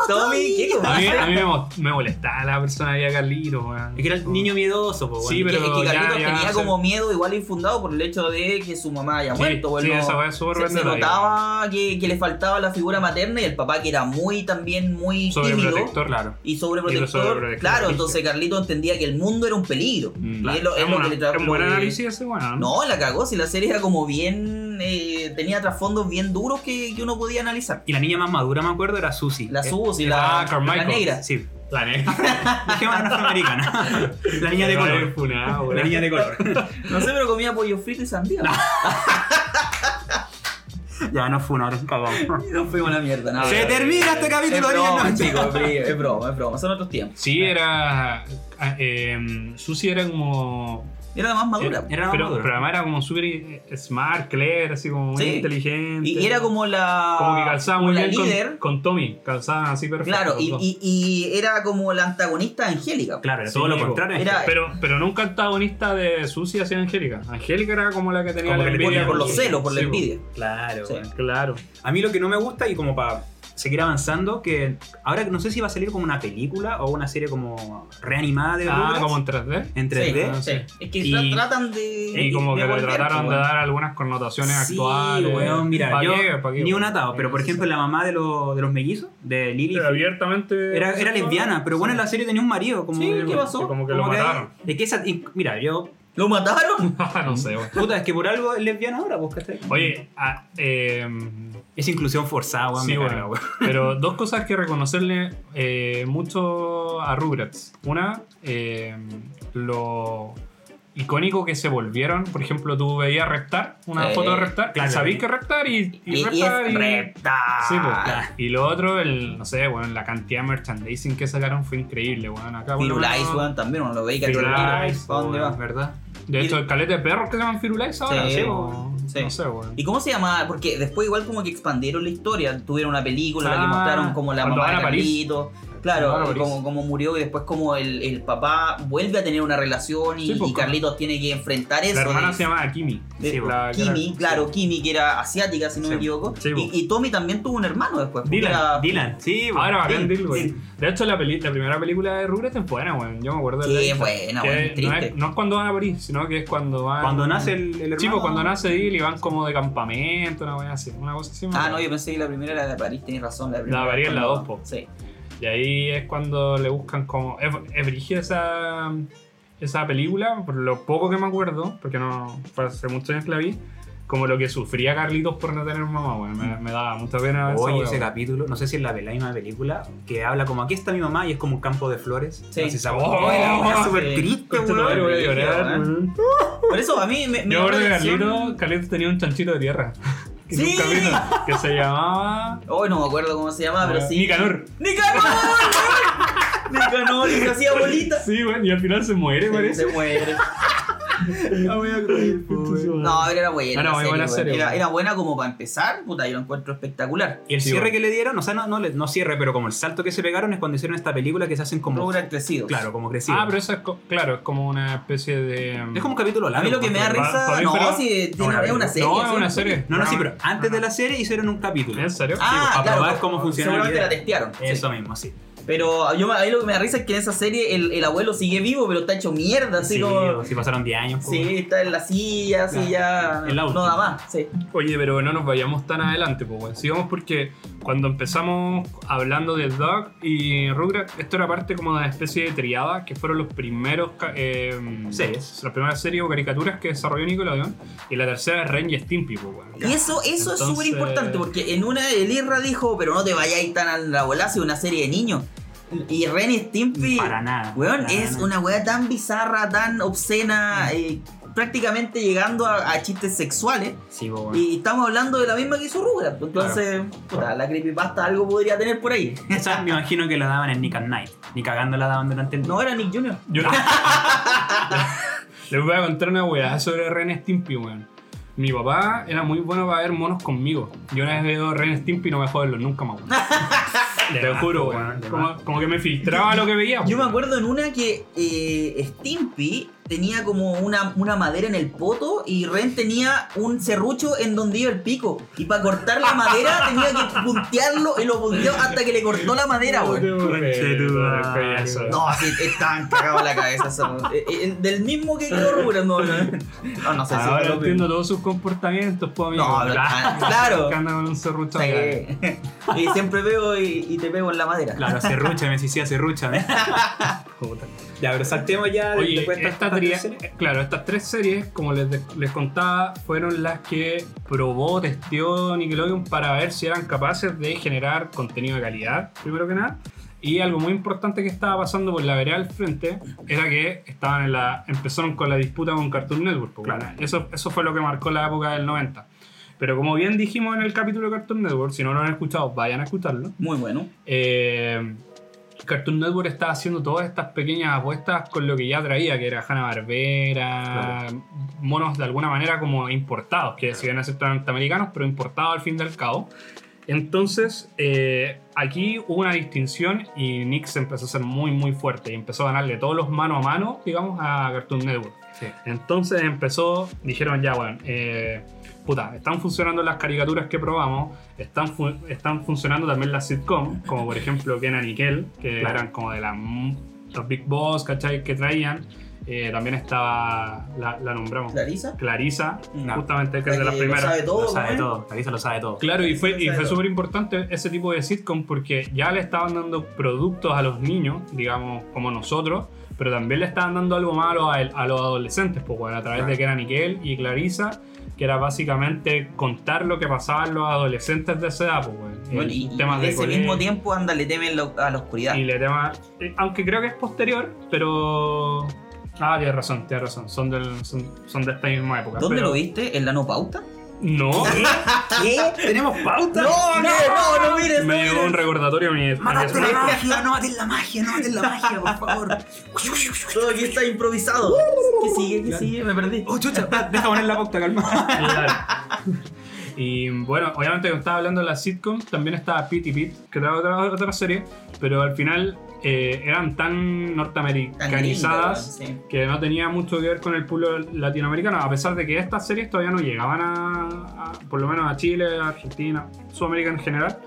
C: Tommy, ¿qué
B: A mí, a mí me, mo- me molestaba la personalidad de Carlitos, weón.
D: Es que era el niño miedoso, po, weón.
B: Sí,
C: Es que-
B: pero
C: es que
B: ya-
C: Carlitos
B: ya
C: tenía como miedo igual infundado por el hecho de que su mamá haya
B: Sí,
C: muerto.
B: sí,
C: bueno,
B: esa weá es súper
C: se, se
B: vendedora,
C: notaba que, que le faltaba la figura materna y el papá que era muy también muy tímido
B: Sobreprotector,
D: Claro.
C: y sobreprotector.
B: Y sobreprotector,
C: claro, entonces Carlito entendía que el mundo era un peligro.
B: Mm,
C: Y
B: claro.
C: es lo, es
B: Es
C: lo
B: una-
C: que le tra-
B: es un
C: lo
B: buen
C: que-
B: análisis ese, weón.
C: No, la cagó, si la serie era como bien. eh, tenía trasfondos bien duros que, que uno podía analizar.
D: Y la niña más madura, me acuerdo, era Susie.
C: La
D: Eh,
C: Susi,
B: ah,
C: la, la negra.
D: Sí.
B: La negra. <laughs>
D: En afroamericana. <laughs> La niña de color.
B: Funado.
D: La niña de color. <laughs>
C: No sé, pero comía pollo frito y sandía.
D: ya, no fue una hora, cagamos.
C: No fuimos a la mierda, nada.
D: Se termina este
C: Es
D: capítulo,
C: broma,
D: niños.
C: chicos, es broma, es broma, es broma. Son otros tiempos.
B: Sí, era. ah, Eh, Susi era como.
C: Era la más madura.
D: Era la
B: pero,
D: madura.
B: pero además era como súper eh, smart, clever, así como muy
C: Sí.
B: inteligente.
C: Y, y era como la.
B: Como que calzaba muy bien con-
C: líder.
B: Con, Tommy. Calzaban así perfecto.
C: Claro, y, y- y era como la antagonista Angélica.
D: Claro, era
B: Sí,
D: todo lo contrario.
C: Era-
B: Pero, pero nunca antagonista de Susi hacia Angélica. Angélica era como la que tenía
D: Como
B: la
D: que
B: envidia.
D: ponía
C: por los celos, por la
B: Sí,
C: envidia.
D: Claro.
B: Claro.
D: A mí lo que no me gusta y como para seguir avanzando, que ahora no sé si va a salir como una película o una serie como reanimada de
B: Ah,
D: Rugrats
B: como en 3D.
D: en
C: Sí,
D: 3D.
B: Ah,
C: sí. Es que
D: Y-
C: tra- tratan de.
B: Y como
C: de
B: que le trataron de dar algunas connotaciones
D: Sí,
B: actuales.
D: weón, mira,
B: ¿Pa'
D: yo
B: qué? ¿Pa' qué,
D: ni un atado, pero por ejemplo la mamá de, los de los mellizos, de Lily,
B: Pero abiertamente.
D: era, era lesbiana, pero bueno, en la serie tenía un marido. Como
C: Sí, ¿qué pasó?
B: Como que lo
D: que-
B: mataron.
D: Es que esa, y mira, yo,
C: ¿Lo mataron? <laughs>
B: no sé, weón.
D: puta, es que por algo es lesbiana ahora, ¿cachai?
B: Oye, ah, eh,
D: Es inclusión forzada, weón,
B: sí, bueno,
D: carga, weón.
B: pero dos <laughs> cosas que reconocerle eh, mucho a Rugrats. Una, eh, lo icónico que se volvieron. Por ejemplo, tú veías Reptar, una
C: Eh,
B: foto de Reptar,
D: claro.
B: sabías que Reptar y, y,
C: Y,
B: Reptar. Sí, pues, Y lo otro, el, no sé, bueno, la cantidad de merchandising que sacaron fue increíble, weón. Acá, lo
C: Firulais, weón, también uno lo ve y cacha
B: Firulais,
C: ¿Para dónde va?
D: ¿Verdad?
B: De hecho, el calete de perros que se llaman Firulais ahora,
C: Sí,
B: sí.
C: Sí.
B: No sé, weón.
C: ¿Y cómo se llama? Porque después igual como que expandieron la historia, tuvieron una película en la que
B: Ah,
C: mostraron como la
B: cuando
C: mamá de
B: van a París.
C: Carlito. Claro, como, como murió y después como el, el papá vuelve a tener una relación y,
B: Sí, pues,
C: y Carlitos tiene que enfrentar eso.
B: La hermana
C: de-
B: se llamaba Kimi.
C: de-
B: Sí, la
C: Kimi, claro, Kimi, que era asiática, si no
B: Sí,
C: me equivoco.
B: sí,
C: y, y Tommy también tuvo un hermano después.
B: Dylan,
C: era-
D: Dylan, sí,
B: Ahora va a
C: Sí,
B: Dylan, güey.
C: sí.
B: De hecho, la, peli- la primera película de Rugrats es buena, weón. Yo me acuerdo de
C: Sí,
B: la
C: es buena, weón,
B: no, es, no es cuando van a París, sino que es cuando van.
D: Cuando nace el, el hermano.
B: Sí, pues cuando nace Dylan y van como de campamento, una así. Una cosa así.
C: Ah, no, yo pensé que la primera era de París, tenés razón. La, primera
B: de París es la
C: cuando-
B: dos, po.
C: Sí.
B: Y ahí es cuando le buscan como. Es, brígida esa, esa película, por lo poco que me acuerdo, porque no fue hace muchos años que la vi, como lo que sufría Carlitos por no tener mamá, weón. Me, me daba mucha pena. esa
D: Oye, ese capítulo, no sé si es la, la misma película, que habla como aquí está mi mamá y es como un campo de flores.
C: Sí.
D: No sé se
B: Oh,
D: wea
C: sí.
D: súper triste, weón.
C: Por eso a mí me. me
B: Yo recuerdo que Carlitos, Carlitos tenía un chanchito de tierra. Que
C: Sí.
B: nunca vino, que se llamaba.
C: Hoy no me acuerdo cómo se llamaba, pero sí.
B: Nicanor.
C: ¡Nicanor! Nicanor, y se hacía <laughs> bolita.
B: Sí, weón, y al final se muere, parece.
C: Se muere. <laughs> No, pero era buena.
B: Era
C: la
B: muy
C: serie,
B: buena
C: weón.
B: serie,
C: Era,
B: weón.
C: era buena como para empezar, puta, yo lo encuentro espectacular.
D: Y el
B: Sí,
D: cierre
B: bueno.
D: que le dieron, o sea, no, no, le- no cierre, pero como el salto que se pegaron es cuando hicieron esta película que se hacen como.
C: Rugrats crecidos.
D: Claro, como crecido.
B: Ah, pero eso es, co- claro, es como una especie de.
D: Es como un capítulo
C: A
D: largo.
C: mí lo que me da risa. No,
B: pero-
C: si
D: Ahora,
C: es una serie.
B: No, es una serie.
D: No, no, sí, pero antes de la serie hicieron un capítulo.
B: ¿En serio?
C: Ah,
D: para probar cómo funcionaba
C: Seguramente
D: la
C: testearon.
D: Eso mismo, sí.
C: Pero yo, me- a mí lo que me da risa es que en esa serie el, el abuelo sigue vivo, pero está hecho mierda, así
D: Sí,
C: como.
D: sí, pasaron 10 años.
C: Sí, está en la silla, así ya.
D: En la
C: no da más, sí.
B: Oye, pero no nos vayamos tan adelante, pues, weón. Sigamos porque cuando empezamos hablando de Doug y Rugrats, esto era parte como de una especie de triada que fueron los primeros eh,
D: Series.
B: las primeras series o caricaturas que desarrolló Nickelodeon. Y la tercera es Ren y Stimpy, pues, weón.
C: Y eso, eso es súper importante porque en una el Irra dijo, pero no te vayáis tan a la bola, una serie de niños. Y Ren y Stimpy,
D: Para nada.
C: weón,
D: para
C: es
D: nada.
C: una weá tan bizarra, tan obscena, eh, prácticamente llegando a, a chistes sexuales.
D: Sí, weón.
C: Y estamos hablando de la misma que hizo Rugrats. pues, Entonces, puta, la creepypasta algo podría tener por ahí. <laughs>
D: Esa me imagino que la daban en Nick at Night. Ni cagando la daban durante el día.
C: No era Nick Jr.
B: Yo <laughs> les voy a contar una weá sobre Ren Stimpy, weón. Mi papá era muy bueno para ver monos conmigo. Yo una vez veo Ren Stimpy y no me jodo verlos nunca más, <laughs> Te
D: más,
B: juro,
D: po,
B: weón. Como, que me filtraba lo que veía.
C: Yo me acuerdo en una que eh, Stimpy tenía como una, una madera en el poto y Ren tenía un serrucho en donde iba el pico. Y para cortar la madera <laughs> tenía que puntearlo y lo punteó hasta que le cortó la madera, güey.
D: tu
B: no,
C: sí, estaban cagados la cabeza. eso. Eh, eh, del mismo que quedó Rugrats, no, no. No, no sé si
B: Ahora entiendo todos sus comportamientos, pues, amigo.
C: No,
B: Claro.
C: claro. <laughs>
B: Que andan con un serrucho acá.
C: Sí. <laughs> Y siempre veo y, y te pego en la madera.
D: Claro, serrúchame, si sí, serrúchame.
B: Puta.
D: Ya, pero saltemos ya de-
B: Oye,
D: después de
B: esta
D: series.
B: claro, estas tres series, como les, de- les contaba, fueron las que probó, testeó Nickelodeon para ver si eran capaces de generar contenido de calidad, primero que nada. Y algo muy importante que estaba pasando por la vereda al frente era que estaban en la, empezaron con la disputa con Cartoon Network. pues,
D: Claro.
B: bueno, eso, eso fue lo que marcó la época del 90. Pero como bien dijimos en el capítulo de Cartoon Network, si no lo han escuchado, vayan a escucharlo.
C: Muy bueno.
B: Eh, Cartoon Network estaba haciendo todas estas pequeñas apuestas con lo que ya traía, que era Hanna-Barbera, monos de alguna manera como importados, que si bien aceptan norteamericanos, pero importados al fin y al cabo. Entonces, eh, aquí hubo una distinción y Nick se empezó a ser muy, muy fuerte y empezó a ganarle todos los mano a mano, digamos, a Cartoon Network.
D: Sí.
B: Entonces empezó, dijeron ya, bueno, eh, puta, están funcionando las caricaturas que probamos, están, fu- están funcionando también las sitcoms, como por ejemplo Kenan y Kel, que
D: Claro.
B: eran como de la, los Big Boss, ¿cachai? Que traían. Eh, también estaba, la, la nombramos,
C: ¿Clarisa?
B: Clarisa,
D: No.
B: justamente que es de las
C: que lo
B: primeras.
C: sabe todo,
D: Lo sabe
C: ¿no?
D: todo, Clarisa lo sabe todo.
B: Claro, y fue, y fue súper importante ese tipo de sitcom porque ya le estaban dando productos a los niños, digamos, como nosotros, pero también le estaban dando algo malo a, a los adolescentes, pues, bueno, a través
D: Claro.
B: de que era Nickel y Clarisa, que era básicamente contar lo que pasaba en los adolescentes de esa edad, pues, bueno,
C: Bueno,
B: eh,
C: y,
B: temas
C: de ese
B: colegio
C: mismo tiempo, anda, le temen lo- a la oscuridad.
B: Y le tema, eh, aunque creo que es posterior, pero... Ah, tienes razón, tienes razón, son, del, son, son de esta misma época.
C: ¿Dónde
B: pero-
C: lo viste? ¿En la no pauta?
B: No, <laughs>
D: ¿Qué? ¿Tenemos pauta?
C: no, no, no mires,
B: me
C: no
B: llegó un recordatorio a mi... a mi
D: Mataste la magia, no mates la magia, no mates la magia, por favor.
C: Todo aquí está improvisado. ¿Qué sigue? ¿Qué sigue? Me perdí.
D: Oh, chucha, deja poner la pauta, calma.
B: Claro. <laughs> Y bueno, obviamente cuando estaba hablando de la sitcom, también estaba Pete y Pete, que era otra, otra serie, pero al final eh, eran tan norteamericanizadas
C: Tan gringa,
B: que no tenía mucho que ver con el pueblo latinoamericano, a pesar de que estas series todavía no llegaban a, a- por lo menos a Chile, a Argentina, Sudamérica en general.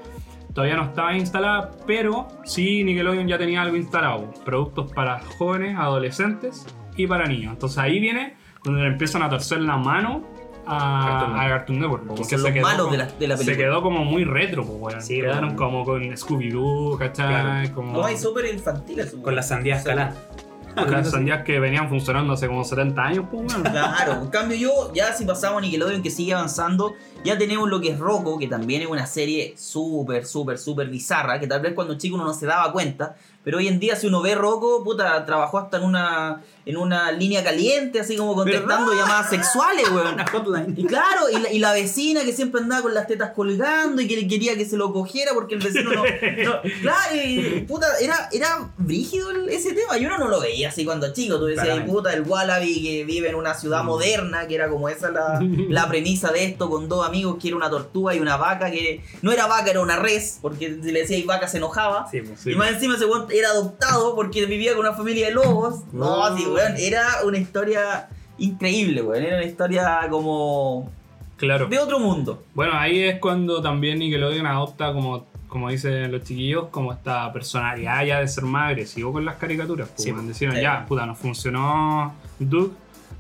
B: Todavía no estaba instalada, pero sí Nickelodeon ya tenía algo instalado. Productos para jóvenes, adolescentes y para niños. Entonces ahí viene cuando le empiezan a torcer la mano a
D: Cartoon
B: a Cartoon Network.
C: Que
B: porque
C: son
B: se
C: los
B: quedó
C: malos
B: como-
C: de la, de la
B: se
C: película.
B: quedó como muy retro, pues, weón.
D: Sí,
B: Quedaron como con Scooby-Doo, ¿cachai?
D: Claro.
B: Como
C: No, hay súper infantil eso.
D: Con las sandías escaladas. <laughs>
B: las sandías que venían funcionando hace como 70 años, pues.
C: Claro, en cambio yo, ya si pasamos a Nickelodeon que sigue avanzando, ya tenemos lo que es Rocco, que también es una serie súper, súper, súper bizarra, que tal vez cuando chico uno no se daba cuenta, pero hoy en día si uno ve Rocco, puta, trabajó hasta en una, en una línea caliente, así como contestando llamadas sexuales, weón. <laughs>
D: Una hotline.
C: Y claro, y la, y la vecina que siempre andaba con las tetas colgando y que le quería que se lo cogiera porque el vecino no. no- claro, y puta, era, era brígido el- ese tema. Yo uno no lo veía así cuando chico. Tú decías, puta, el Wallaby que vive en una ciudad moderna, que era como esa la, la premisa de esto, con dos amigos que era una tortuga y una vaca, que no era vaca, era una res, porque si le decías vaca se enojaba.
D: Sí, pues.
B: Sí.
C: Y más encima ese weón era adoptado porque vivía con una familia de lobos. No,
B: Oh.
C: sí, weón, era una historia increíble, weón. Era una historia como
B: Claro.
C: de otro mundo.
B: Bueno, ahí es cuando también Nickelodeon adopta, como, como dicen los chiquillos, como esta personalidad ya de ser más agresivo con las caricaturas. Pues,
D: Sí.
B: Decían,
C: sí.
B: ya, puta, nos funcionó Doug,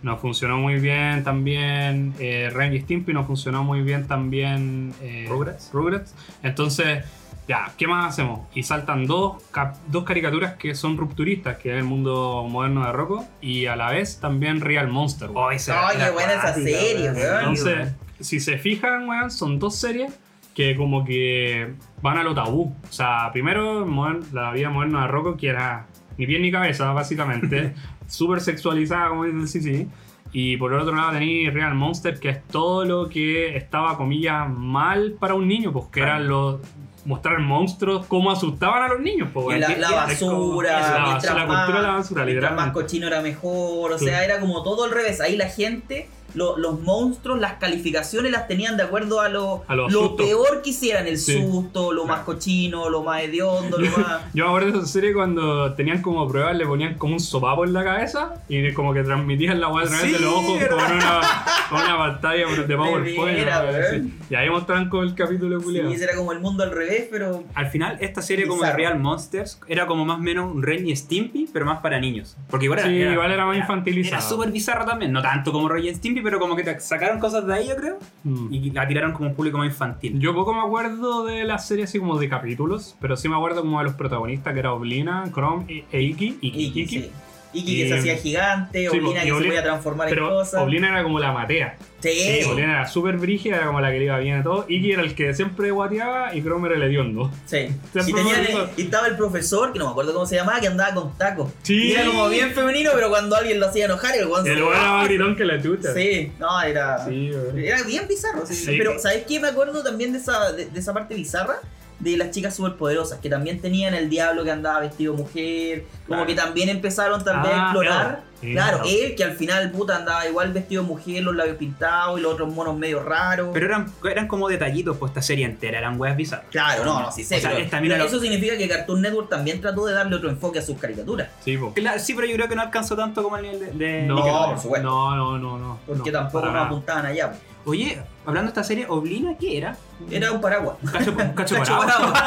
B: nos funcionó muy bien también eh, Ren y Stimpy, nos funcionó muy bien también eh,
D: Rugrats.
B: Rugrats. Entonces, ya, ¿qué más hacemos? Y saltan dos, cap- dos caricaturas que son rupturistas, que es el mundo moderno de Rocco, y a la vez también Real Monster.
D: Oh,
C: qué buena esa serie, weón.
B: Entonces, si se fijan, weón, son dos series que como que van a lo tabú. O sea, primero modern- la vida moderna de Rocco, que era ni pie ni cabeza, básicamente, <laughs> súper sexualizada, como dice el Sisi. Y por el otro lado tenéis Real Monster, que es todo lo que estaba, comillas, mal para un niño, pues que
D: Claro.
B: eran los mostrar monstruos, cómo asustaban a los niños, pues.
C: Y
B: weón.
C: la, la basura,
B: es la,
C: mientras
B: la cultura de la basura,
C: Mientras más
B: literalmente.
C: cochino era mejor, o
B: Sí.
C: sea, era como todo al revés. Ahí la gente, lo- los monstruos, las calificaciones las tenían de acuerdo a lo,
B: A
C: lo
B: sustos.
C: peor que hicieran, el
B: Sí.
C: susto, lo más cochino, lo más hediondo, lo más... <laughs>
B: Yo me acuerdo de esa serie cuando tenían como pruebas, le ponían como un sopapo en la cabeza y como que transmitían la weá a través
D: Sí,
B: de los ojos con una, con una pantalla de <laughs> PowerPoint. Sí. Y ahí mostraban como el capítulo
C: Sí,
B: culiado.
C: ese era como el mundo al revés, pero...
D: Al final, esta serie como de Real Monsters era como más o menos un Ren y Stimpy, pero más para niños. Porque igual era,
B: Sí,
D: era-
B: igual era más
D: Era
B: infantilizado.
D: súper bizarro también, no tanto como Ren y Stimpy, pero como que te sacaron cosas de ahí, yo creo,
B: Mm.
D: y la tiraron como un público más infantil.
B: Yo poco me acuerdo de la serie así como de capítulos, pero sí me acuerdo como de los protagonistas que era Oblina, Chrome e- e Iki.
D: Iki,
C: Iki,
B: Iki.
C: sí. Iki que se hacía gigante,
B: sí,
C: Oblina
B: y
C: que se
B: Oblina-
C: podía transformar en cosas.
B: Oblina era como la matea.
C: Sí.
B: Sí, Oblina era súper brígida, era como la que le iba bien a todo. Iki era el que siempre guateaba y Chrome era el hediondo.
C: Sí. <laughs> Y, tenía- y estaba el profesor, que no me acuerdo cómo se llamaba, que andaba con tacos.
B: Sí.
C: Y era como bien femenino, pero cuando alguien lo hacía enojar, el guan se-
B: El era más gritón que la chucha.
C: Sí, no, era.
B: Sí.
C: Era bien bizarro. Pero, ¿sabes qué? Me acuerdo también de esa, de, de esa parte bizarra de las chicas superpoderosas, que también tenían el diablo que andaba vestido mujer, como
D: Claro.
C: que también empezaron tal vez a
B: Ah,
C: explorar.
B: él. Sí,
C: claro,
B: él.
C: él que al final puta andaba igual vestido mujer, los labios pintados y los otros monos medio raros.
D: Pero eran, eran como detallitos, pues esta serie entera, eran weas bizarras.
C: Claro, no, no, sí sé.
D: O sea,
C: pero-
D: lo-
C: eso significa que Cartoon Network también trató de darle otro enfoque a sus caricaturas.
B: Sí.
D: Claro, sí, pero yo creo que no alcanzó tanto como el nivel de, de
B: No,
C: por supuesto.
B: no, no, no, no.
C: Porque
B: no,
C: tampoco nos apuntaban allá.
D: Oye, hablando de esta serie, ¿Oblina qué era?
C: Era un paraguas.
D: Un cacho, un cacho <laughs>
C: Cacho
D: parado. <laughs>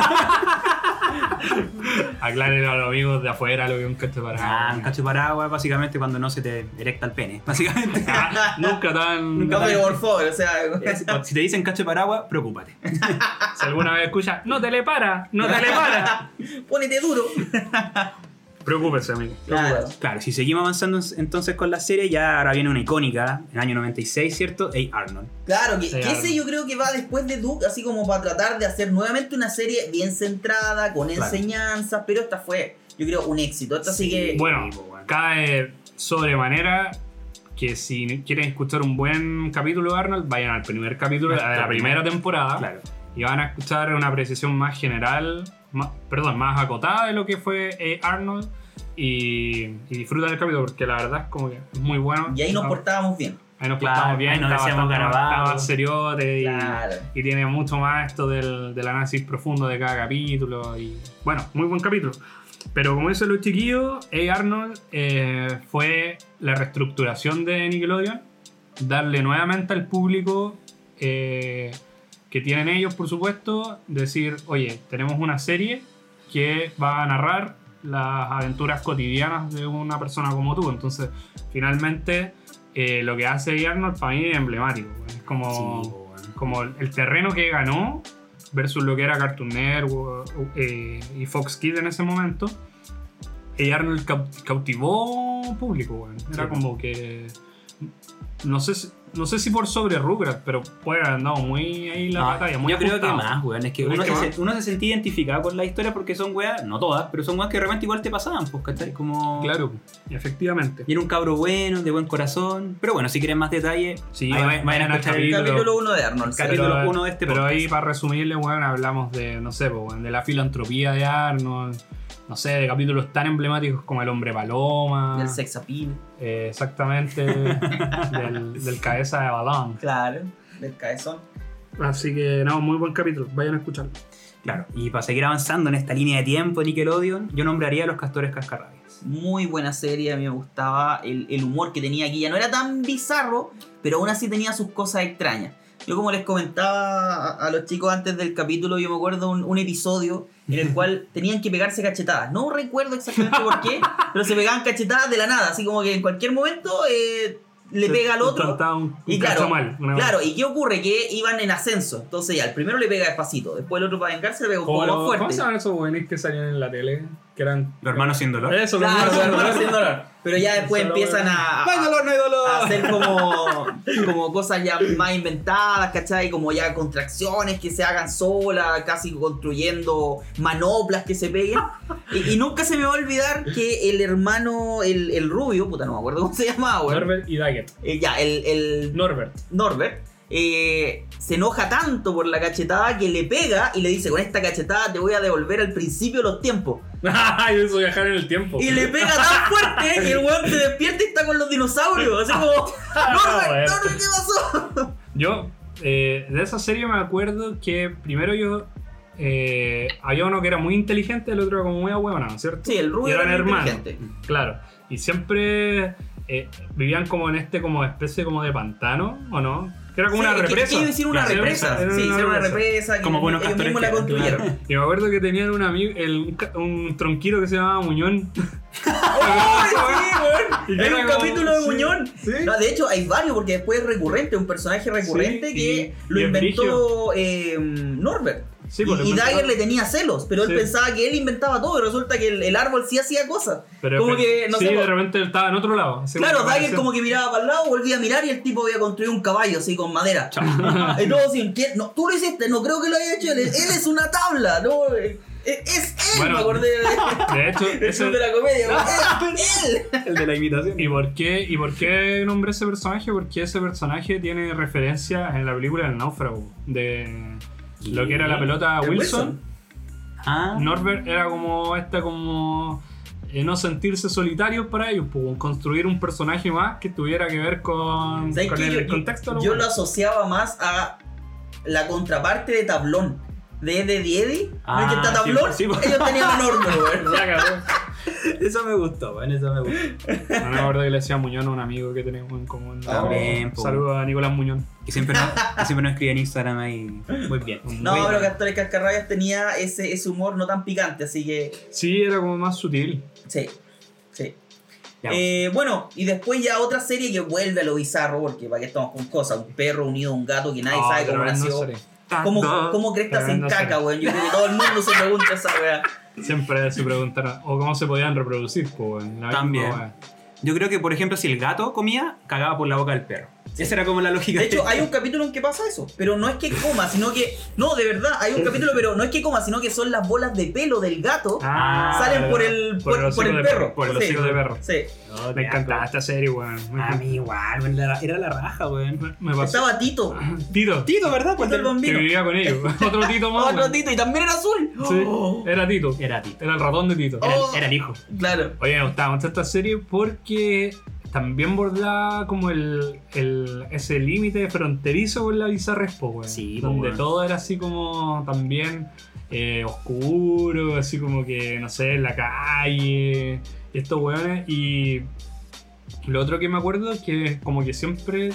B: Aclaren a los amigos de afuera lo que es un cacho para.
D: Ah, un cacho paraguas, básicamente cuando no se te erecta el pene. <laughs> Básicamente.
B: Ah, nunca tan.
D: Nunca
C: pero por favor, o sea.
D: Es- si te dicen cacho paraguas, preocúpate.
B: Si alguna vez escucha, no te le para, no te le para.
C: Pónete duro.
B: Preocúpese, amigo.
C: Claro.
D: Claro, si seguimos avanzando entonces con la serie, ya ahora viene una icónica, en el año 96, ¿cierto? A. Arnold.
C: Claro, que, que ese
B: algo.
C: yo creo que va después de Duke, así como para tratar de hacer nuevamente una serie bien centrada, con
D: Claro.
C: enseñanzas, pero esta fue, yo creo, un éxito. Esta sí, que.
D: Pues, bueno.
B: cae sobremanera que si quieren escuchar un buen capítulo de Arnold, vayan al primer capítulo de la primera temporada
D: Claro.
B: y van a escuchar una apreciación más general, más- perdón, más acotada de lo que fue eh, Arnold y, y disfrutan el capítulo porque la verdad es como que es muy bueno.
C: Y ahí nos
B: Ah,
C: portábamos bien.
B: Ahí nos
D: Claro,
B: portamos bien,
D: ahí nos
B: más seriote y,
C: Claro.
B: y tiene mucho más esto del, del análisis profundo de cada capítulo. Y bueno, muy buen capítulo. Pero como dicen los chiquillos, A. Arnold eh, fue la reestructuración de Nickelodeon, darle nuevamente al público eh, que tienen ellos, por supuesto, decir, oye, tenemos una serie que va a narrar las aventuras cotidianas de una persona como tú. Entonces, finalmente, eh, lo que hace. Arnold para mí es emblemático. Es como
D: Sí, bueno.
B: como el terreno que ganó versus lo que era Cartoon Network eh, y Fox Kids en ese momento. Y Arnold cau- cautivó público, weón. Era
D: Sí.
B: como que. No sé, si- no sé si por sobre Rugrats, pero puede haber andado muy ahí la
D: No,
B: batalla. Muy
D: yo creo que más, weón. Es que
B: ¿Crees
D: uno,
B: que
D: se, uno se sentía identificado con la historia porque son weas, no todas, pero son weas que de repente igual te pasaban, pues, ¿cachai? Como.
B: Claro, efectivamente.
D: Y era un cabro bueno, de buen corazón. Pero bueno, si quieren más detalle,
B: Sí, vayan- vayan al
D: escuchar
B: capítulo.
C: Capítulo 1 de Arnold.
D: Capítulo
B: Pero-
D: uno de este
B: Pero
D: podcast.
B: ahí, para resumirle, weón, hablamos de, no sé, weón, de la filantropía de Arnold. No sé, de capítulos tan emblemáticos como El Hombre Paloma.
C: Del sex appeal.
B: Eh, exactamente <laughs> del, del cabeza de balón.
C: Claro. Del cabezón.
B: Así que no, muy buen capítulo, vayan a escucharlo.
D: Claro, y para seguir avanzando en esta línea de tiempo de Nickelodeon, yo nombraría a los castores cascarrabias.
C: Muy buena serie, a mí me gustaba el, el humor que tenía aquí. Ya no era tan bizarro, pero aún así tenía sus cosas extrañas. Yo como les comentaba a, a los chicos antes del capítulo, yo me acuerdo un, un episodio en el <laughs> cual tenían que pegarse cachetadas. No recuerdo exactamente por qué, pero se pegaban cachetadas de la nada. Así como que en cualquier momento eh, le pega al otro.
B: Un, un
C: Y
B: cacho
C: claro,
B: mal. una
C: claro. ¿y qué ocurre? Que iban en ascenso. Entonces ya, el primero le pega despacito, después el otro para vengarse le pega un poco más
B: ¿Cómo se
C: fuerte.
B: llaman esos buenos que salían en la tele? Que eran.
D: Los hermanos sin dolor.
B: Eso, los hermanos
C: sin dolor. Pero ya después
B: Solo
C: empiezan a,
D: ¡No hay
C: a-
D: dolor, no hay dolor!
C: a hacer como, como cosas ya más inventadas, ¿cachai? Como ya contracciones que se hagan solas, casi construyendo manoplas que se peguen. Y, y nunca se me va a olvidar que el hermano, el, el rubio, puta, no me acuerdo cómo se llamaba, weón.
B: Norbert y Daggett.
C: Eh, ya, el, el
B: Norbert.
C: Norbert. eh, se enoja tanto por la cachetada que le pega y le dice con esta cachetada te voy a devolver al principio de los tiempos <laughs>
B: Yo hizo viajar en el tiempo.
C: y le pega tan fuerte que el weón se despierta y está con los dinosaurios así como <laughs> Norbert,
B: bueno.
C: Norbert, ¿qué pasó? <laughs>
B: Yo, eh, de esa serie me acuerdo que primero yo. eh, había uno que era muy inteligente, el otro era como muy ahueonado, ¿cierto?
C: Sí, el
B: Y
C: rubio
B: eran
C: era
B: hermanos. Claro. Y siempre eh, vivían como en este como especie como de pantano, ¿o no? Que era como
C: Sí,
B: una
C: es que-
B: represa.
C: es que ellos hicieron una
B: Claro,
C: represa.
B: era
C: Sí, hicieron una represa. que
D: Como buenos
C: ellos
D: castores
C: la
D: que-
C: construyeron.
B: Claro. Y me acuerdo que tenían un amigo, el, un, tronquiro que se llamaba Muñón. <laughs>
C: ¡Oh, sí, weón! Hay
B: era
C: un
B: como-
C: capítulo de Muñón.
B: sí.
C: No, de hecho, hay varios porque después es recurrente, un personaje recurrente que lo inventó eh, Norbert.
B: Sí, pues,
C: y, y Dagger le tenía celos, pero él
B: Sí.
C: pensaba que él inventaba todo y resulta que el, el árbol sí hacía cosas.
B: Pero
C: como que, no
B: sí,
C: sé,
B: de repente él estaba en otro lado.
C: Claro, Dagger como que miraba para el lado, volvía a mirar y el tipo había construido un caballo así con madera. <laughs> y todo así. No, tú lo hiciste, no creo que lo haya hecho él. Él es una tabla, ¿no? Es, es él,
B: Bueno,
C: me acordé de,
B: De hecho, <laughs> ese-
C: club de la comedia. <laughs> Es él.
D: El de la imitación.
B: ¿Y por qué, y por qué nombré ese personaje? Porque ese personaje tiene referencia en la película El Náufrago de lo que era la pelota
C: El
B: Wilson.
D: Ah,
B: Norbert era como esta como eh, no sentirse solitarios para ellos, pues, construir un personaje más que tuviera que ver con,
C: ¿Sabes
B: con el
C: Yo-
B: contexto.
C: Yo lo asociaba más a la contraparte de tablón. De Eddie. ¿No
D: Ah,
C: es que está
D: sí,
C: tablón?
D: sí.
C: Ellos tenían <laughs> a Norbert. <laughs>
D: eso me gustó, bueno, eso me gustó.
B: No me acuerdo que le decía Muñón a un amigo que tenemos en común.
D: También, po.
B: Saludos a Nicolás Muñón.
D: Y siempre nos, siempre nos escribe en Instagram ahí. Muy bien.
C: No,
D: Muy
C: pero
D: bien.
C: Castores Cascarrabias tenía ese, ese humor no tan picante, así que
B: Sí, era como más sutil.
C: sí. Sí. Eh, bueno, y después ya otra serie que vuelve a lo bizarro, porque para qué estamos con cosas, un perro unido a un gato que nadie
B: Ah,
C: sabe cómo nació.
B: serie.
C: ¿Cómo, ¿Cómo crestas en
B: Tremendo
C: caca,
B: serie.
C: weón? Yo creo que todo el mundo se pregunta esa weá.
B: Siempre se preguntaron, o cómo se podían reproducir, pues, misma
D: También. Yo creo que, por ejemplo, si el gato comía, cagaba por la boca del perro. Esa era como la lógica.
C: De hecho, hay un capítulo en que pasa eso, pero no es que coma, sino que. No, de verdad, hay un capítulo, pero no es que coma, sino que son las bolas de pelo del gato.
B: Ah,
C: salen por el, por, el perro.
B: Por el
C: Sí.
B: hocico de perro.
C: Sí.
D: No,
B: Me encantaba esta serie, weón.
D: A mí igual, weón, era, la raja, weón.
B: Me pasó.
C: Estaba Tito. <laughs>
B: Tito.
D: Tito, ¿verdad?
C: Tito el
B: Que
C: bambino.
B: vivía con ellos. <laughs> Otro Tito más.
C: Otro. Tito, y también era azul.
B: Sí,
C: Oh,
B: era Tito.
D: Era Tito.
B: Era el ratón de Tito.
D: Era,
C: Oh.
D: el- era el hijo.
C: Claro.
B: Oye, me gustaba mucho esta serie porque también bordaba como el, el- ese límite fronterizo con la bizarra expo, weón.
D: Sí,
B: Donde todo era así como también eh, oscuro, así como que, no sé, en la calle, y estos weones. Y lo otro que me acuerdo es que como que siempre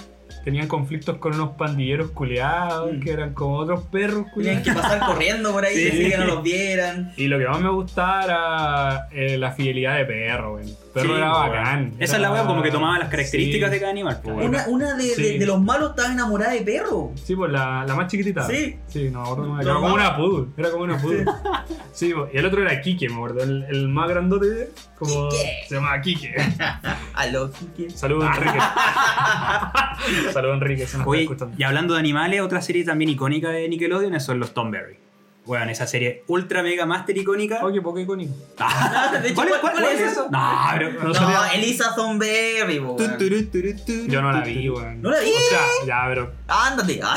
B: tenían conflictos con unos pandilleros culeados,
C: Mm.
B: que eran como otros perros
C: Tenían
B: culeados.
C: que pasar corriendo por ahí,
B: Sí.
C: que no los vieran.
B: Y lo que más me gustaba era eh, la fidelidad de perro, weón. Perro
D: Sí,
B: era
D: po,
B: bacán.
D: Esa es la weá, como que tomaba las características
B: Sí.
D: de cada animal, weón.
C: Una, una de, de-
B: Sí.
C: de los malos estaba enamorada de perro.
B: Sí, pues la, la más chiquitita.
C: Sí.
B: Sí, no, me acuerdo cómo era. Era como una pud. Era como una pud. Sí, pues, y el otro era Kike, me acuerdo. El, el más grandote, como.
C: Quique.
B: Se llama Kike. <laughs>
C: Aló, Kike.
B: Saludos, Enrique. <laughs> Saludos, Enrique, se nos
D: Oye,
B: está escuchando.
D: y hablando de animales, otra serie también icónica de Nickelodeon son los Tom Berry. Bueno, esa serie ultra mega master icónica.
B: Oye, poco icónico. <laughs>
D: Ah,
C: De hecho,
D: ¿Cuál, es-
C: ¿cuál-
D: cuál-
C: cuál
D: cuál
C: es
D: es
C: eso?
D: No, pero.
B: No
C: No,
B: sabía.
C: Elisa weón.
D: turu,
B: Yo no la vi, weón.
C: ¿No la vi?
B: O sea, ya, pero.
C: Ándate. <laughs>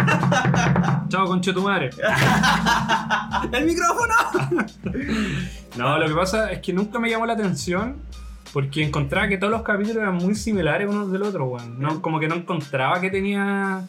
C: Ah,
B: Chao, conche tu madre. <laughs>
D: ¡El micrófono!
B: No, lo que pasa es que nunca me llamó la atención porque encontraba que todos los capítulos eran muy similares unos del otro, weón. No, como que no encontraba que tenía.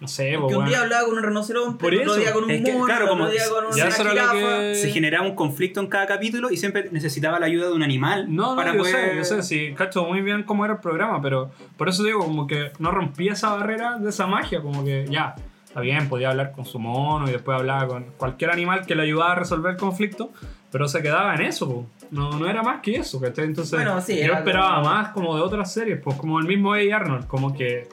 B: No sé,
C: Porque
B: weón.
C: un día hablaba con un rinoceronte,
B: Por
C: otro
B: eso.
C: día con un
D: Es que,
C: mono,
D: claro,
C: otro
D: como
C: día con una
B: ya lo
C: jirafa.
B: que-
D: Se generaba un conflicto en cada capítulo y siempre necesitaba la ayuda de un animal
B: No, no,
D: para
B: yo
D: poder.
B: sé, yo sé, sí, cacho muy bien cómo era el programa, pero por eso digo, como que no rompía esa barrera de esa magia, como que ya, está bien, podía hablar con su mono y después hablaba con cualquier animal que le ayudaba a resolver el conflicto, pero se quedaba en eso, po. no, no era más que eso, ¿cachai? Entonces
C: Bueno, sí,
B: yo
C: era
B: esperaba
C: como-
B: más como de otras series, pues como el mismo A. Arnold, como que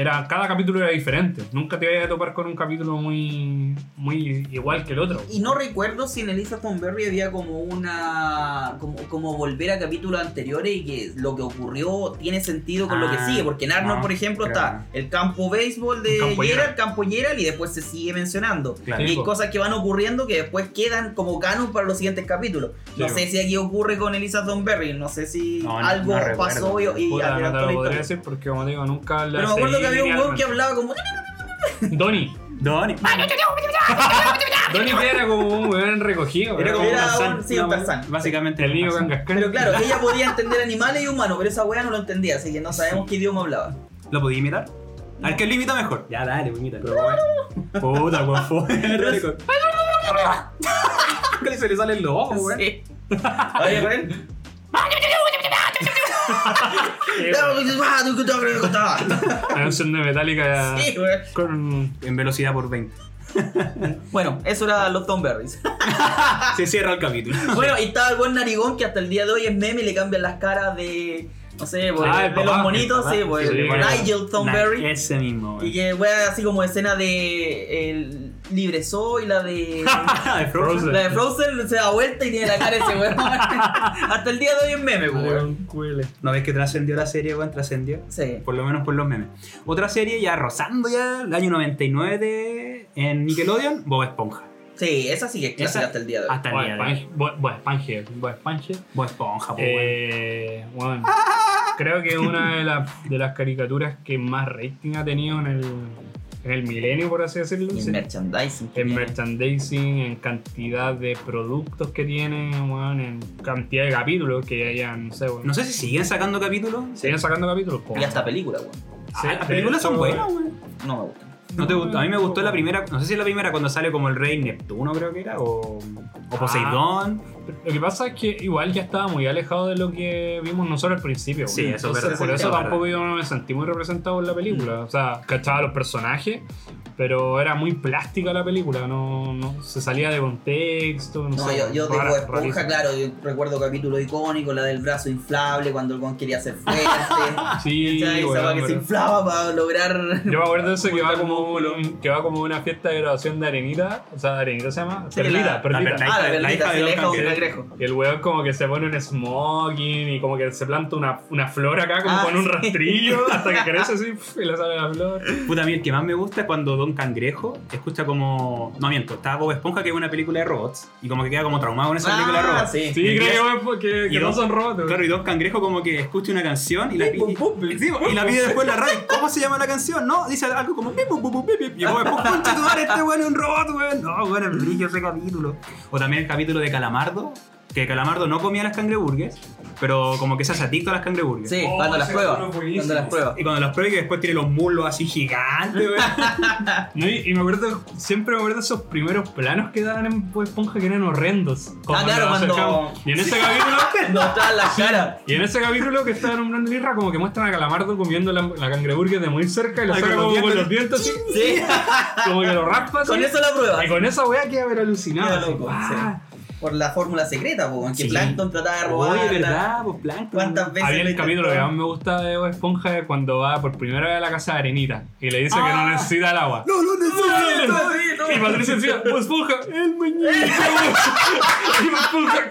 B: era, cada capítulo era diferente. Nunca te ibas a topar con un capítulo muy, muy igual que el otro.
C: Y no recuerdo si en Elisa Thornberry había como una. Como, como volver a capítulos anteriores y que lo que ocurrió tiene sentido con lo que
D: Ah,
C: sigue. Porque en Arnold,
D: no,
C: por ejemplo,
D: claro.
C: está el campo béisbol de
B: campo
C: Gerald, campo Gerald, y después se sigue mencionando.
D: Claro.
C: Y hay cosas que van ocurriendo que después quedan como canon para los siguientes capítulos. No
B: Sí,
C: sé si aquí ocurre con Elisa Thornberry, no sé si
D: No,
C: algo
D: no
C: pasó y, y
B: Puta, no te lo podría decir porque, como digo, nunca la
C: Pero me acuerdo que había un weón que hablaba como.
B: Donnie.
D: Donnie. <laughs>
B: Donnie que era como un weón recogido.
D: Era como
C: Era
D: un
C: sí, un Tarzán.
D: Básicamente.
B: el niño. Kangaskhan.
C: Pero claro, ella <laughs> podía entender animales y humanos, pero esa weá no lo entendía, así que no sabemos qué idioma hablaba.
D: ¿Lo podía imitar? A ver, ¿quién lo imita mejor? Ya, dale, imita. Puta, weón, fue. <laughs> ¿Qué se le salen los ojos, weón?
C: Sí. Oye.
B: Canción de Metallica
C: Sí,
B: con.
D: En velocidad por 20.
C: Bueno, eso era los Tom Berries.
D: Se cierra el capítulo.
C: bueno, y estaba el buen narigón que hasta el día de hoy es meme y le cambian las caras de. No sé, pues,
B: Ah,
C: de
B: papá,
C: los monitos, sí, pues,
B: Sí,
C: Nigel. Thornberry.
D: Ese mismo, weón.
C: Y que wea así como escena de el Libre Soy, la de. <laughs>
D: de Frozen.
C: la de Frozen se da vuelta y tiene la cara de ese weón. <laughs> Hasta el día de hoy es meme, weón.
D: ¿No ves que trascendió la serie, weón? Trascendió.
C: Sí.
D: Por lo menos por los memes. Otra serie ya rozando ya, el año 99 de, en Nickelodeon, Bob Esponja.
C: Sí, esa sí que es clásica hasta el día de hoy.
D: Hasta el día de hoy.
B: Bob Esponja. Bob Esponja.
D: Bob Esponja.
B: Eh, bueno, creo que es una de, las de las caricaturas que más rating ha tenido en el, en el milenio, por así decirlo. Sí.
C: en merchandising.
B: En merchandising, en cantidad de productos que tiene, bueno, en cantidad de capítulos que hayan, no sé, bueno.
D: No sé si siguen sacando capítulos.
B: ¿Siguen sacando capítulos? po.
C: Y hasta película, weón.
D: Ah, las películas son buenas, weón.
C: No me gusta.
D: ¿No te gustó? A mí me gustó la primera, no sé si es la primera cuando sale como el rey Neptuno, creo que era, o, o
B: Ah. Lo que pasa es que igual ya estaba muy alejado de lo que vimos nosotros al principio.
D: Sí, eso es
B: Entonces,
D: verdad,
B: Por eso tampoco yo no me sentí muy representado en la película. O sea, cachaba los personajes, pero era muy plástica la película. No, no se salía de contexto. No,
C: No,
B: sé,
C: yo, yo de
B: rara-
C: Bob Esponja,
B: rarísimo.
C: claro, yo recuerdo capítulo icónico, la del brazo inflable, cuando el con quería ser fuerte. <laughs>
B: Sí,
C: ¿cachai? Esa
B: weón,
C: weá que se inflaba para lograr.
B: Yo me acuerdo de eso <laughs> que va como un- que va como una fiesta de graduación de Arenita. O sea, Arenita se llama.
C: Sí,
B: Perlita,
C: la-
B: Perlita.
D: la-
C: ah, la
D: la
C: verdad,
D: hija de
C: se
D: Cangrejo.
C: cangrejo.
B: Y el weón como que se pone un smoking y como que se planta una, una flor acá como
C: Ah,
B: con un rastrillo <laughs> hasta que crece así y le sale la flor.
D: Puta, a mí el que más me gusta es cuando Don Cangrejo escucha como. No miento, está Bob Esponja, que es una película de robots, y como que queda como traumado con esa película de
C: Ah,
D: robots.
C: sí.
B: Sí,
D: Y
B: creo que, que,
D: y
B: que no
D: dos-
B: son robots.
D: Claro, y Don Cangrejo como que escucha una canción y la pide. Y la pide después en la radio. ¿Cómo se llama la canción? No, dice algo como. "Pip, pip, pip, pip, pip". Y Bob Esponja, "Concha tu madre, este weón es un robot, weón. No, weón, es brillo ese capítulo. O también el capítulo de Calamardo, que Calamardo no comía las cangreburgues, pero como que se hace adicto a las cangreburgues.
C: Sí,
B: Oh,
C: cuando las
B: ese
C: prueba.
B: capítulo es buenísimo.
C: Cuando las prueba.
D: Y cuando las prueba y que después tiene los muslos así gigantes. <laughs>
B: No, y, y me acuerdo, siempre me acuerdo de esos primeros planos que daban en Bob Esponja que eran horrendos. Como
C: Ah, claro,
B: nos
C: cuando-.
B: Y en ese capítulo. <laughs>
C: No estaban <laughs> las caras.
B: Y en ese capítulo que estaba nombrando Lirra, como que muestran a Calamardo comiendo la, la cangreburger de muy cerca y lo
D: Ay,
B: saca
D: con los
B: como con
D: dientes.
B: los dientes así,
C: Sí,
B: como que lo raspa así.
C: con eso la prueba.
B: Y con esa weá queda ver alucinado.
C: Queda
B: así,
C: loco,
B: ¡guau!
C: Por la fórmula secreta, po, que
D: Sí.
C: Plankton trataba de robar.
D: Oye, ¿verdad? Pues Plankton.
C: ¿Cuántas veces?
B: Había el capítulo que más me gusta de Bob Esponja es cuando va por primera vez a la casa de Arenita y le dice que no
D: Ah.
B: necesita el agua.
D: No, no necesito.
B: Y Patricia decía, Bob Esponja, el muñeco. <laughs> y Bob Esponja,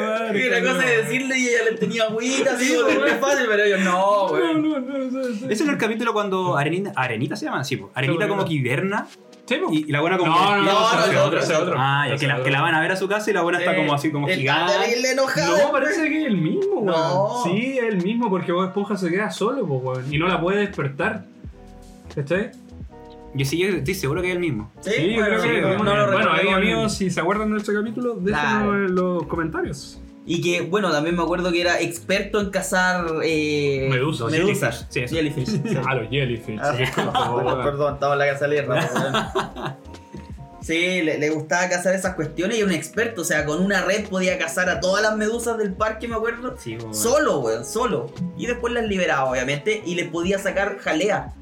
B: madre,
C: Y la cosa de decirle y ella le tenía agüita, así, como que es fácil, pero ellos no,
B: No,
C: güey.
B: no, no, no, no.
D: Ese es el capítulo cuando Arenita, Arenita se llama, sí, po. Arenita como que hiberna
B: Sí, po.
D: y, y la buena como.
B: No, no, no,
C: No, no,
B: es otro, es otro.
D: Ah, ya, que la,
B: es
D: que la van a ver a su casa y la buena está como así, como gigante.
C: terrible enojado.
B: No, parece que es el mismo, weón.
C: No.
B: Sí, es el mismo porque Bob Esponja se queda solo, po, weón. Y no la puede despertar. ¿Cachai?
D: Yo sí, yo estoy seguro que es el mismo.
C: Sí,
B: Sí, yo
C: bueno,
B: creo que.
C: sí, no
B: bueno,
C: lo
B: bueno,
C: recuerdo
B: ahí amigos, si se acuerdan de este capítulo, déjenlo
C: Claro.
B: en los comentarios.
C: Y que, bueno, también me acuerdo que era experto en cazar eh,
B: Medusas.
C: medusas.
D: Jellyfish, sí, eso.
C: Jellyfish. sí. <laughs>
B: Ah, los jellyfish.
C: Ah, <laughs>
B: favor.
C: perdón, perdón, estaba en la casa de. <laughs> Sí, le, le gustaba cazar esas cuestiones y era un experto. O sea, con una red podía cazar a todas las medusas del parque, me acuerdo.
D: Sí, po,
C: Solo, weón, solo. Y después las liberaba, obviamente, y le podía sacar jalea.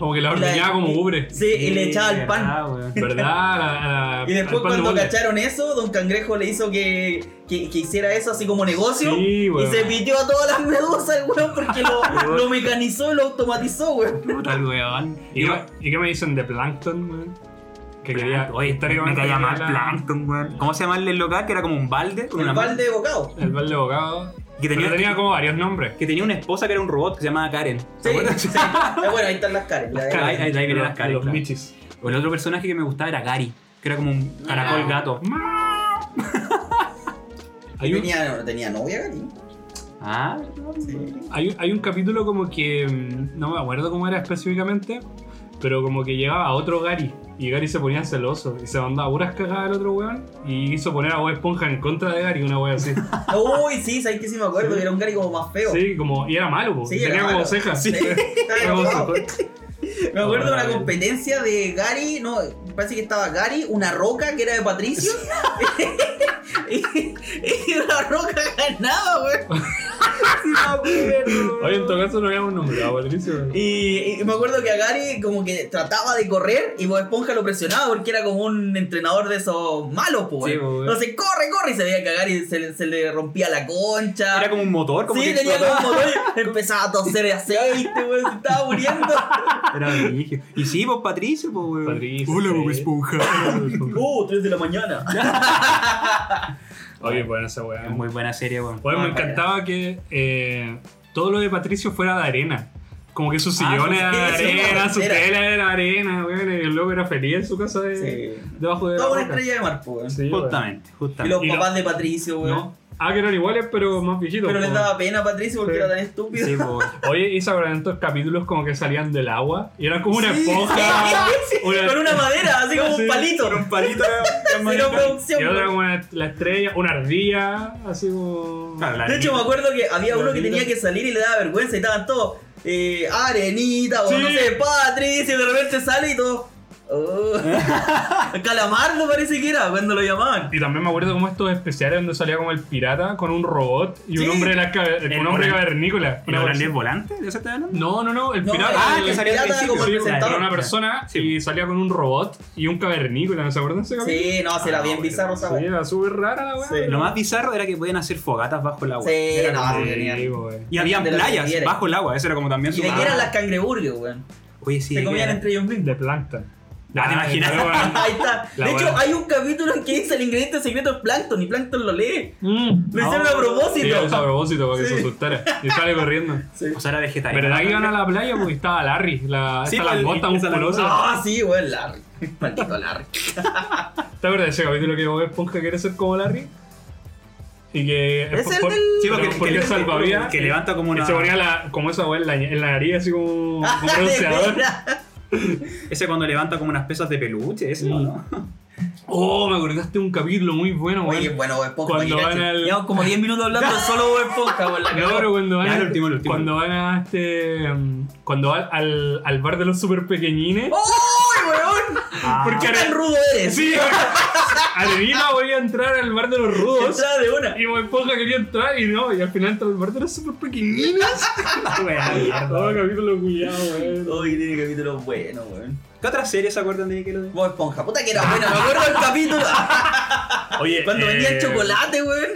B: Como que la
C: Y
B: ordeñaba como ubre.
C: Sí, y le echaba el pan.
D: Ah, weón. <laughs> <laughs>
B: ¿Verdad? La- la-
C: Y después
B: al pan de
C: cuando cacharon eso, Don Cangrejo le hizo que, que, que hiciera eso así como negocio.
B: Sí,
C: y
B: weón.
C: se pitió a todas las medusas el weón porque lo, <laughs> lo mecanizó y lo automatizó, weón.
D: Puta el weón.
B: ¿Y, qué, ¿Y qué me dicen de Plankton, weón? Que quería.
D: Oye, me
B: históricamente
D: caía mal
B: la-
D: Plankton, weón. ¿Cómo se llama el local? Que era como un balde. con
C: El
D: una
C: balde de bocado.
B: El balde de bocado.
D: Que tenía,
B: Pero tenía como varios nombres.
D: que tenía una esposa que era un robot que se llamaba Karen.
C: Sí,
D: ¿Se acuerdan?
C: sí. <laughs> Eh, bueno, ahí están las de-
D: Ahí- ahí- ahí vienen
B: Los-
D: las caras,
B: Los
D: claro.
B: michis.
D: O el otro personaje que me gustaba era Gary, que era como un caracol
C: Ah.
D: gato. <laughs>
B: Hay un,
C: tenía, tenía novia, Gary.
D: Ah,
B: hay, hay un capítulo como que. mm, No me acuerdo cómo era específicamente. Pero como que llegaba otro Gary. Y Gary se ponía celoso. Y se mandaba puras cagadas al otro weón. Y hizo poner a Bob Esponja en contra de Gary, una wea así. <laughs>
C: Uy, sí, sabes que sí me acuerdo, que era un Gary como más feo.
B: Sí, como. Y era malo, po.
C: Sí,
B: y
C: era
B: tenía como
C: malo.
B: cejas.
C: Sí, <laughs>
B: como cejas. <laughs>
C: Me acuerdo de una competencia de Gary, no, parece que estaba Gary, una roca que era de Patricio. Y, y la roca ganaba, acuerdo. <laughs> <laughs>
B: Oye, en todo caso no habíamos nombrado a Patricio.
C: Y, y me acuerdo que a Gary como que trataba de correr y Bob Esponja lo presionaba porque era como un entrenador de esos malos, pues.
D: Sí, pues,
C: Entonces, corre, corre, y se veía que a Gary se, le- se le rompía la concha.
D: era como un motor, como
C: sí,
D: que
C: tenía como un motor y <laughs> empezaba a toser de aceite, güey, se estaba muriendo.
D: Era brígido. Y sí, pues Patricio, pues weón.
B: Patricio,
D: Hola. Bob Esponja.
C: Uh, 3 de la mañana.
B: Oye, bueno, esa weá.
D: Es muy buena serie, weón.
B: Oye, me
C: Ah,
B: encantaba que eh, todo lo de Patricio fuera de arena. Como que sus
C: Ah,
B: sillones
C: sí,
B: eran de arena, su tela era de arena, weón. Y el loco era feliz en su casa de,
C: Sí.
B: debajo de la
C: Toda una
B: roca.
C: estrella de mar, po, weón.
B: Sí, weón.
D: Justamente,
C: Y
D: justamente.
C: los
B: Y
C: papás de Patricio, weón.
B: No. Ah, que eran iguales, pero más viejitos.
C: Pero les
B: po.
C: daba pena a Patricio porque
B: Sí.
C: era tan estúpido.
D: Sí, pues.
B: Oye, y se acuerdan de estos capítulos como que salían del agua y eran como una
C: Sí,
B: esponja. <laughs>
C: sí,
B: una-
C: Con una madera, así como
B: Sí.
C: un palito.
D: un palito
C: Cero producción.
B: Y otra como una- la estrella, una ardilla, así como.
D: La
C: De hecho, me acuerdo que había uno que tenía que salir y le daba vergüenza y estaban todos. Eh, arenita, o
B: Sí.
C: no sé, Patricio, y de repente sale y todo. <laughs> Oh. Calamardo parece que era cuando lo llamaban.
B: Y también me acuerdo como estos especiales donde salía como el pirata con un robot y un
C: Sí.
B: hombre de la un hombre cavernícola.
D: ¿El
B: Una
D: holandés
B: persona-
D: volante? ¿De estás hablando?
B: No, no, no, el
C: No,
B: pirata.
D: ah,
C: el
D: que salía al
C: pirata como
B: Sí, era una persona
D: Sí.
B: y salía con un robot y un cavernícola, ¿no se acuerdan de ese capítulo?
C: Sí, no, será
D: Ah,
C: bien bizarro esa
B: Sí, era súper rara la weá.
C: Sí.
D: Lo más bizarro era que podían hacer fogatas bajo el agua.
C: Sí,
B: Era
C: no, genial.
D: Y
C: que
D: playas bajo el agua, eso era como también
C: ¿Y
D: su
C: de qué eran las cangreburgers, weón?
D: Oye, sí.
C: Se
D: ¿de qué
C: comían
D: era?
C: entre ellos mismos.
B: De Plankton.
D: Ah, ¿te imaginas?
B: pero bueno. <laughs>
C: Ahí está.
B: La
C: de hecho,
B: buena.
C: hay un capítulo en que dice el ingrediente secreto es Plankton y Plankton lo lee.
B: Mm.
C: Lo hicieron a
B: Sí,
C: propósito.
B: es a propósito para que
C: Sí.
B: se asustara. Y sale corriendo. <laughs>
D: O sea, era vegetariano.
B: ¿Verdad que iban a la playa? Porque estaba Larry, la,
D: Sí,
B: esta
D: pues,
B: langota
D: esa
B: musculosa.
C: Ah, sí, weón, Larry. Maldito Larry. <laughs>
B: ¿Te acuerdas de ese capítulo que Bob Esponja quiere ser como Larry? Y que.
C: Es el
B: por-
C: del-
D: Sí, porque,
B: porque
D: que,
B: salvavidas.
D: que levanta como
B: Y
D: una.
B: se ponía la, como esa weá en la, en la nariz, así como,
C: Ah,
B: como
C: de
B: bronceador.
D: Ese cuando levanta como unas pesas de peluche, ese,
B: Sí.
D: ¿no?
B: Oh, me acordaste de un capítulo muy bueno,
C: Oye,
B: weón.
C: bueno, Bob Esponja.
B: Cuando van al-
C: Llevamos como 10 minutos hablando <laughs> solo Bob Esponja, weón. La
B: No, pero cuando van, al-
D: último, último.
B: cuando van a este. um, Cuando van al, al bar de los super pequeñines.
C: ¡Uy, weón!
D: Ah,
B: Porque
C: ¿Qué tan rudo eres?
B: Sí, Arenita <laughs> voy a entrar al bar de los rudos.
C: Entrada de una.
B: Y Bob Esponja quería entrar y no, y al final entró al bar de los super pequeñines. <laughs> Oh, capítulo culiado, weón.
C: Uy, tiene capítulos buenos, weón.
D: ¿Qué otras series se acuerdan de Nickelodeon?
C: Bob Esponja, puta que era buena. <laughs> Me acuerdo del capítulo. <laughs>
B: Oye,
C: Cuando
B: eh,
C: vendían chocolate, weón.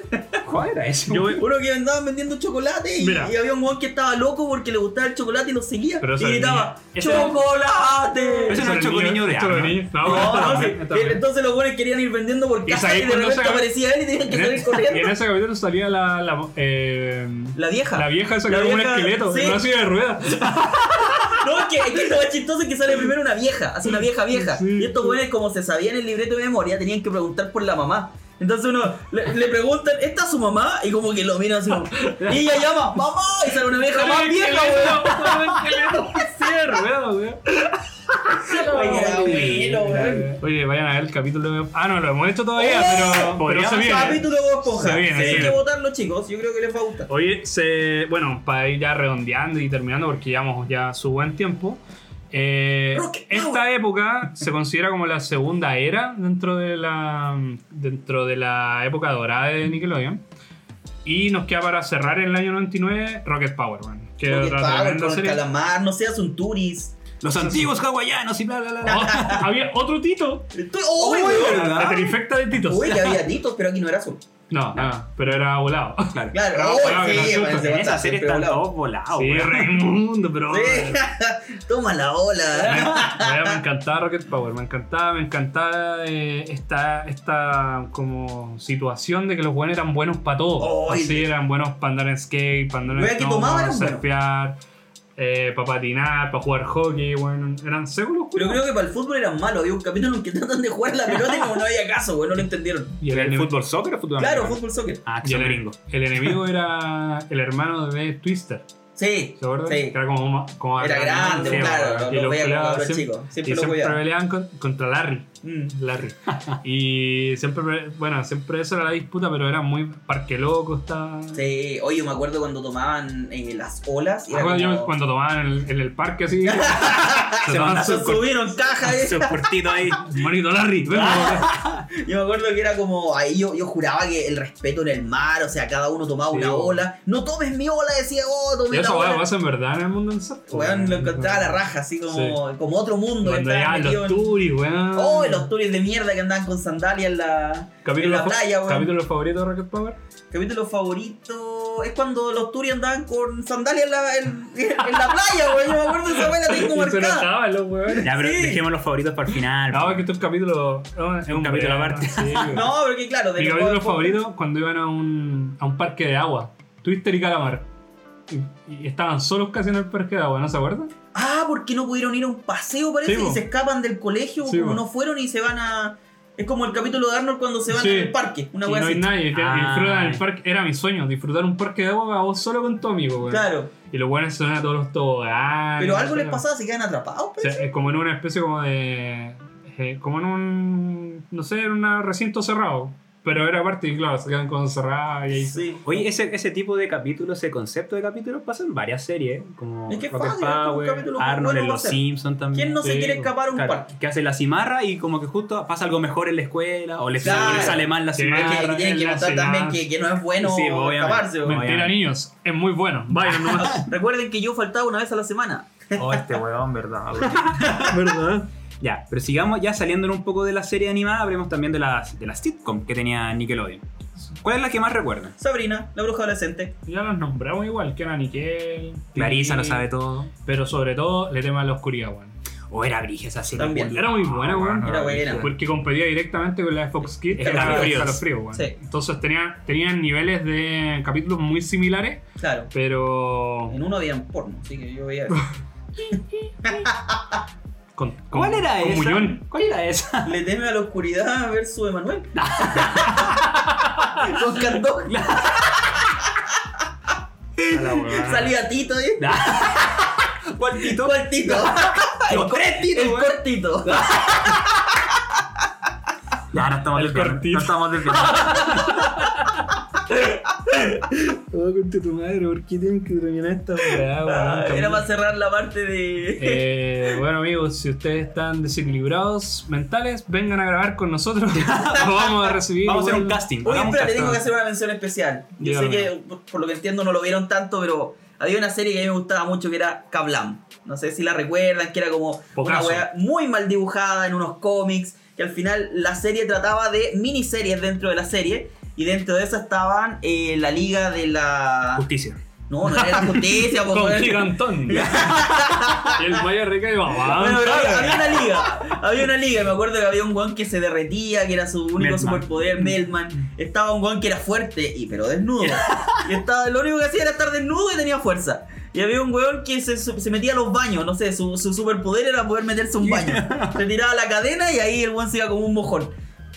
D: ¿Cuál era ese?
B: Yo,
C: Uno que andaban vendiendo chocolate y,
B: Mira.
C: y había un weón que estaba loco porque le gustaba el chocolate y lo seguía.
B: Pero
C: y
B: el
C: gritaba,
D: niño.
C: ¡Chocolate!
D: Ese no es Choco Niño de
B: Choco. Niño. No,
C: No, no, sí.
B: también.
C: Entonces los buenos querían ir vendiendo por
B: ¿Y
C: casa
B: sabéis
C: y de
B: cuándo
C: repente aparecía él y tenían que salir corriendo.
B: Y en ese capítulo salía la. la eh,
C: La vieja.
B: la vieja esa que
C: La
B: era como un
C: vieja,
B: esqueleto,
C: sí.
B: silla de ruedas. <laughs>
C: No, es que, es que lo más chistoso es que sale primero una vieja, así una vieja vieja.
B: Sí,
C: y estos güeyes, como se sabían el libreto de memoria, tenían que preguntar por la mamá. Entonces uno le, le preguntan, ¿esta es su mamá? Y como que lo miran así como, y ella llama, ¡mamá! Y sale una vieja más weón. Oye,
B: vayan a ver el capítulo de. Ah, no, lo hemos hecho todavía,
C: Oh,
B: pero, pero
D: podríamos
B: se viene.
C: Capítulo de Bob Esponja.
B: Se viene,
C: Tienen
B: se
C: que
B: viene.
C: votarlo, chicos. Yo creo que les va a gustar.
B: Oye, se, bueno, para ir ya redondeando y terminando, porque llevamos ya su buen tiempo. Eh, esta época se considera como la segunda era dentro de la dentro de la época dorada de Nickelodeon. Y nos queda para cerrar en el año 99 Rocket Power, man, que
C: Rocket Power con el
B: serie.
C: calamar, no seas un turis.
D: Los antiguos hawaianos y bla, bla, bla.
B: Oh, había otro Tito.
C: Estoy... ¡Oh!
D: ¿verdad?
B: La trifecta de Titos.
C: Uy, había titos, pero aquí no era azul.
B: No, no, pero era volado.
D: Claro.
C: Claro, oh,
B: claro,
C: sí,
B: no,
C: man,
B: no,
C: se
D: En esa serie están
C: volado.
D: todos volados.
B: Sí. Raimundo, pero.
C: Sí. <laughs> Toma la ola.
B: Me encantaba Rocket Power, me encantaba, me encantaba eh, esta, esta como situación de que los buenos eran buenos para todo. Así eran buenos para andar en skate, para andar en
C: que
B: snowboard,
C: eran buenos.
B: Eh, para patinar, para jugar hockey, bueno, eran seguros.
C: Pero creo que para el fútbol eran malos. Había un capítulo en que <laughs> tratan de jugar la pelota y como no había caso, güey, no lo entendieron.
B: Y el,
D: ¿El
B: enemi-
D: fútbol soccer o fútbol
C: Claro,
D: americano?
C: fútbol soccer.
D: Ah, que
B: y
D: son
B: el,
D: gringos.
B: el enemigo era el hermano de Twister.
C: Sí,
B: ¿Se acuerdan?
C: sí.
B: Que era como, como
C: Era grande,
B: sí,
C: claro, lo-
B: Y
C: lo
B: siempre-
C: siempre
B: y
C: lo
B: siempre
C: cuidaban.
B: peleaban con- contra Larry.
C: Mm.
B: Larry. y siempre, bueno, siempre esa era la disputa, pero era muy parque loco. Está...
C: Sí, oye, me acuerdo cuando tomaban eh, las olas. y era
B: Cuando,
C: como-
B: yo- cuando tomaban en el, en el parque así, <laughs> se
C: Se
B: su
C: subieron cajas. eh.
D: Su cortito ahí.
B: Manito Larry, ven, <laughs>
C: Yo me acuerdo que era como. Ahí yo, yo juraba que el respeto en el mar, o sea, cada uno tomaba
B: Sí,
C: una ola. No tomes mi ola, decía, oh, tomé la
B: eso weón,
C: ola.
B: pasa en verdad en el mundo surf.
C: Weón, lo encontraba a la raja, así como, como otro mundo. que
B: Cuando
C: estaba
B: llegaban los
C: en-
B: turis, weón.
C: Oh, los tours de mierda que andaban con sandalias en la, en la playa, weón.
B: capítulo favorito de Rocket Power.
C: Capítulo favorito es cuando los Turi andaban con sandalias en la, en, en la playa, weón. Yo me acuerdo de esa weá, la tengo marcada.
B: enojaban los weones.
D: Ya, pero
C: Sí.
D: dejemos los favoritos para el final.
B: No, es que este es un capítulo. no, Es
D: un capítulo aparte.
B: Sí, <laughs> weón.
C: No, pero que claro, de
B: Mi capítulo favorito cuando iban a un, a un parque de agua. Twister y Calamar. Y, y estaban solos casi en el parque de agua, ¿no se acuerdan?
C: Ah, porque no pudieron ir a un paseo, parece,
B: Sí,
C: y
B: po.
C: se escapan del colegio,
B: Sí,
C: como
B: po.
C: no fueron y se van a. Es como el capítulo de Arnold cuando se van
B: Sí.
C: al parque, una
B: no hay
C: así.
B: nadie.
D: Ah.
B: disfrutan el parque. Era mi sueño, disfrutar un parque de agua vos solo con tu amigo.
C: Claro.
B: Y los buenos son a todos los toboganes.
C: Pero algo les pasaba, se quedan atrapados,
B: O sea, es como en una especie como de. eh, como en un. No sé, en un recinto cerrado. Pero era parte y claro, se quedan con cerrada y ahí.
C: Sí.
D: Oye, ese, ese tipo de capítulos, ese concepto de capítulos pasa en varias series, ¿eh? como
C: Es que
D: Rocket
C: fácil,
D: Power,
C: capítulo
D: Arnold en Los. Simpsons también.
C: ¿Quién no se quiere escapar a un
D: Claro,
C: parque?
D: que hace la cimarra y como que justo pasa algo mejor en la escuela o le,
C: Claro.
D: sale mal la
B: Sí,
D: cimarra.
C: Que, que tienen
B: ciudad.
C: también que, que no es bueno
D: Sí,
C: escaparse.
D: Obviamente.
B: Mentira, niños. Es muy bueno. Vayan nomás. <laughs>
C: Recuerden que yo faltaba una vez a la semana.
D: Oh, este weón, verdad. <laughs>
B: ¿Verdad?
D: Ya, pero sigamos ya saliendo un poco de la serie animada, hablemos también de las, de las sitcom que tenía Nickelodeon. ¿Cuál es la que más recuerdan?
C: Sabrina, la bruja adolescente.
B: Ya los nombramos igual, que era Nickel.
D: Clarisa lo sabe todo.
B: Pero sobre todo le tema a la oscuridad, weón.
D: O era Brige esa serie.
C: También.
B: Era muy buena, weón.
C: Era buena.
B: Porque competía directamente con la de Fox Kids. que era
C: Escalofríos.
B: Escalofríos, weón.
C: Sí.
B: Entonces tenía, tenían niveles de capítulos muy similares,
C: Claro.
B: pero.
C: En uno habían porno, así que yo veía. <laughs> <laughs>
B: Con, con-
D: ¿Cuál era
B: con
D: esa?
B: Muñón.
D: ¿Cuál era esa? <laughs>
C: Le teme a la oscuridad versus Emanuel. <laughs> Con Candón. Salía Tito, ¿eh? <laughs>
D: ¿Cuál Tito?
C: ¿Cuál Tito?
D: Los tres
C: El cortito.
D: Ya, no estamos
B: El
D: desviando.
B: cortito.
D: No estamos desviando.
B: Oh, conte tu madre, ¿por qué tienen que terminar esta
C: Ah, Era para cerrar la parte de.
B: Eh, bueno amigos, si ustedes están desequilibrados mentales, vengan a grabar con nosotros. <laughs> Vamos a recibir.
D: Vamos a hacer un casting.
C: Oye, espera, le tengo que hacer una mención especial. Yo sé que, por- por lo que entiendo, no lo vieron tanto, pero había una serie que a mí me gustaba mucho que era Kablam. No sé si la recuerdan, que era como
B: Pocaso.
C: una wea muy mal dibujada en unos cómics, que al final la serie trataba de miniseries dentro de la serie. Y dentro de esa estaban eh, la liga de la...
D: Justicia.
C: No, no era la justicia, <laughs> po,
B: Con. Gigantón. <laughs> y el Maya Rica y mamá.
C: Bueno, pero había, había una liga, había una liga, me acuerdo que había un guan que se derretía, que era su único superpoder, Melman. Estaba un guan que era fuerte, y pero desnudo. <laughs> Y estaba, lo único que hacía era estar desnudo y tenía fuerza. Y había un weón que se, se metía a los baños, no sé, su, su superpoder era poder meterse a un baño. Se tiraba la cadena y ahí el weón se iba como un mojón.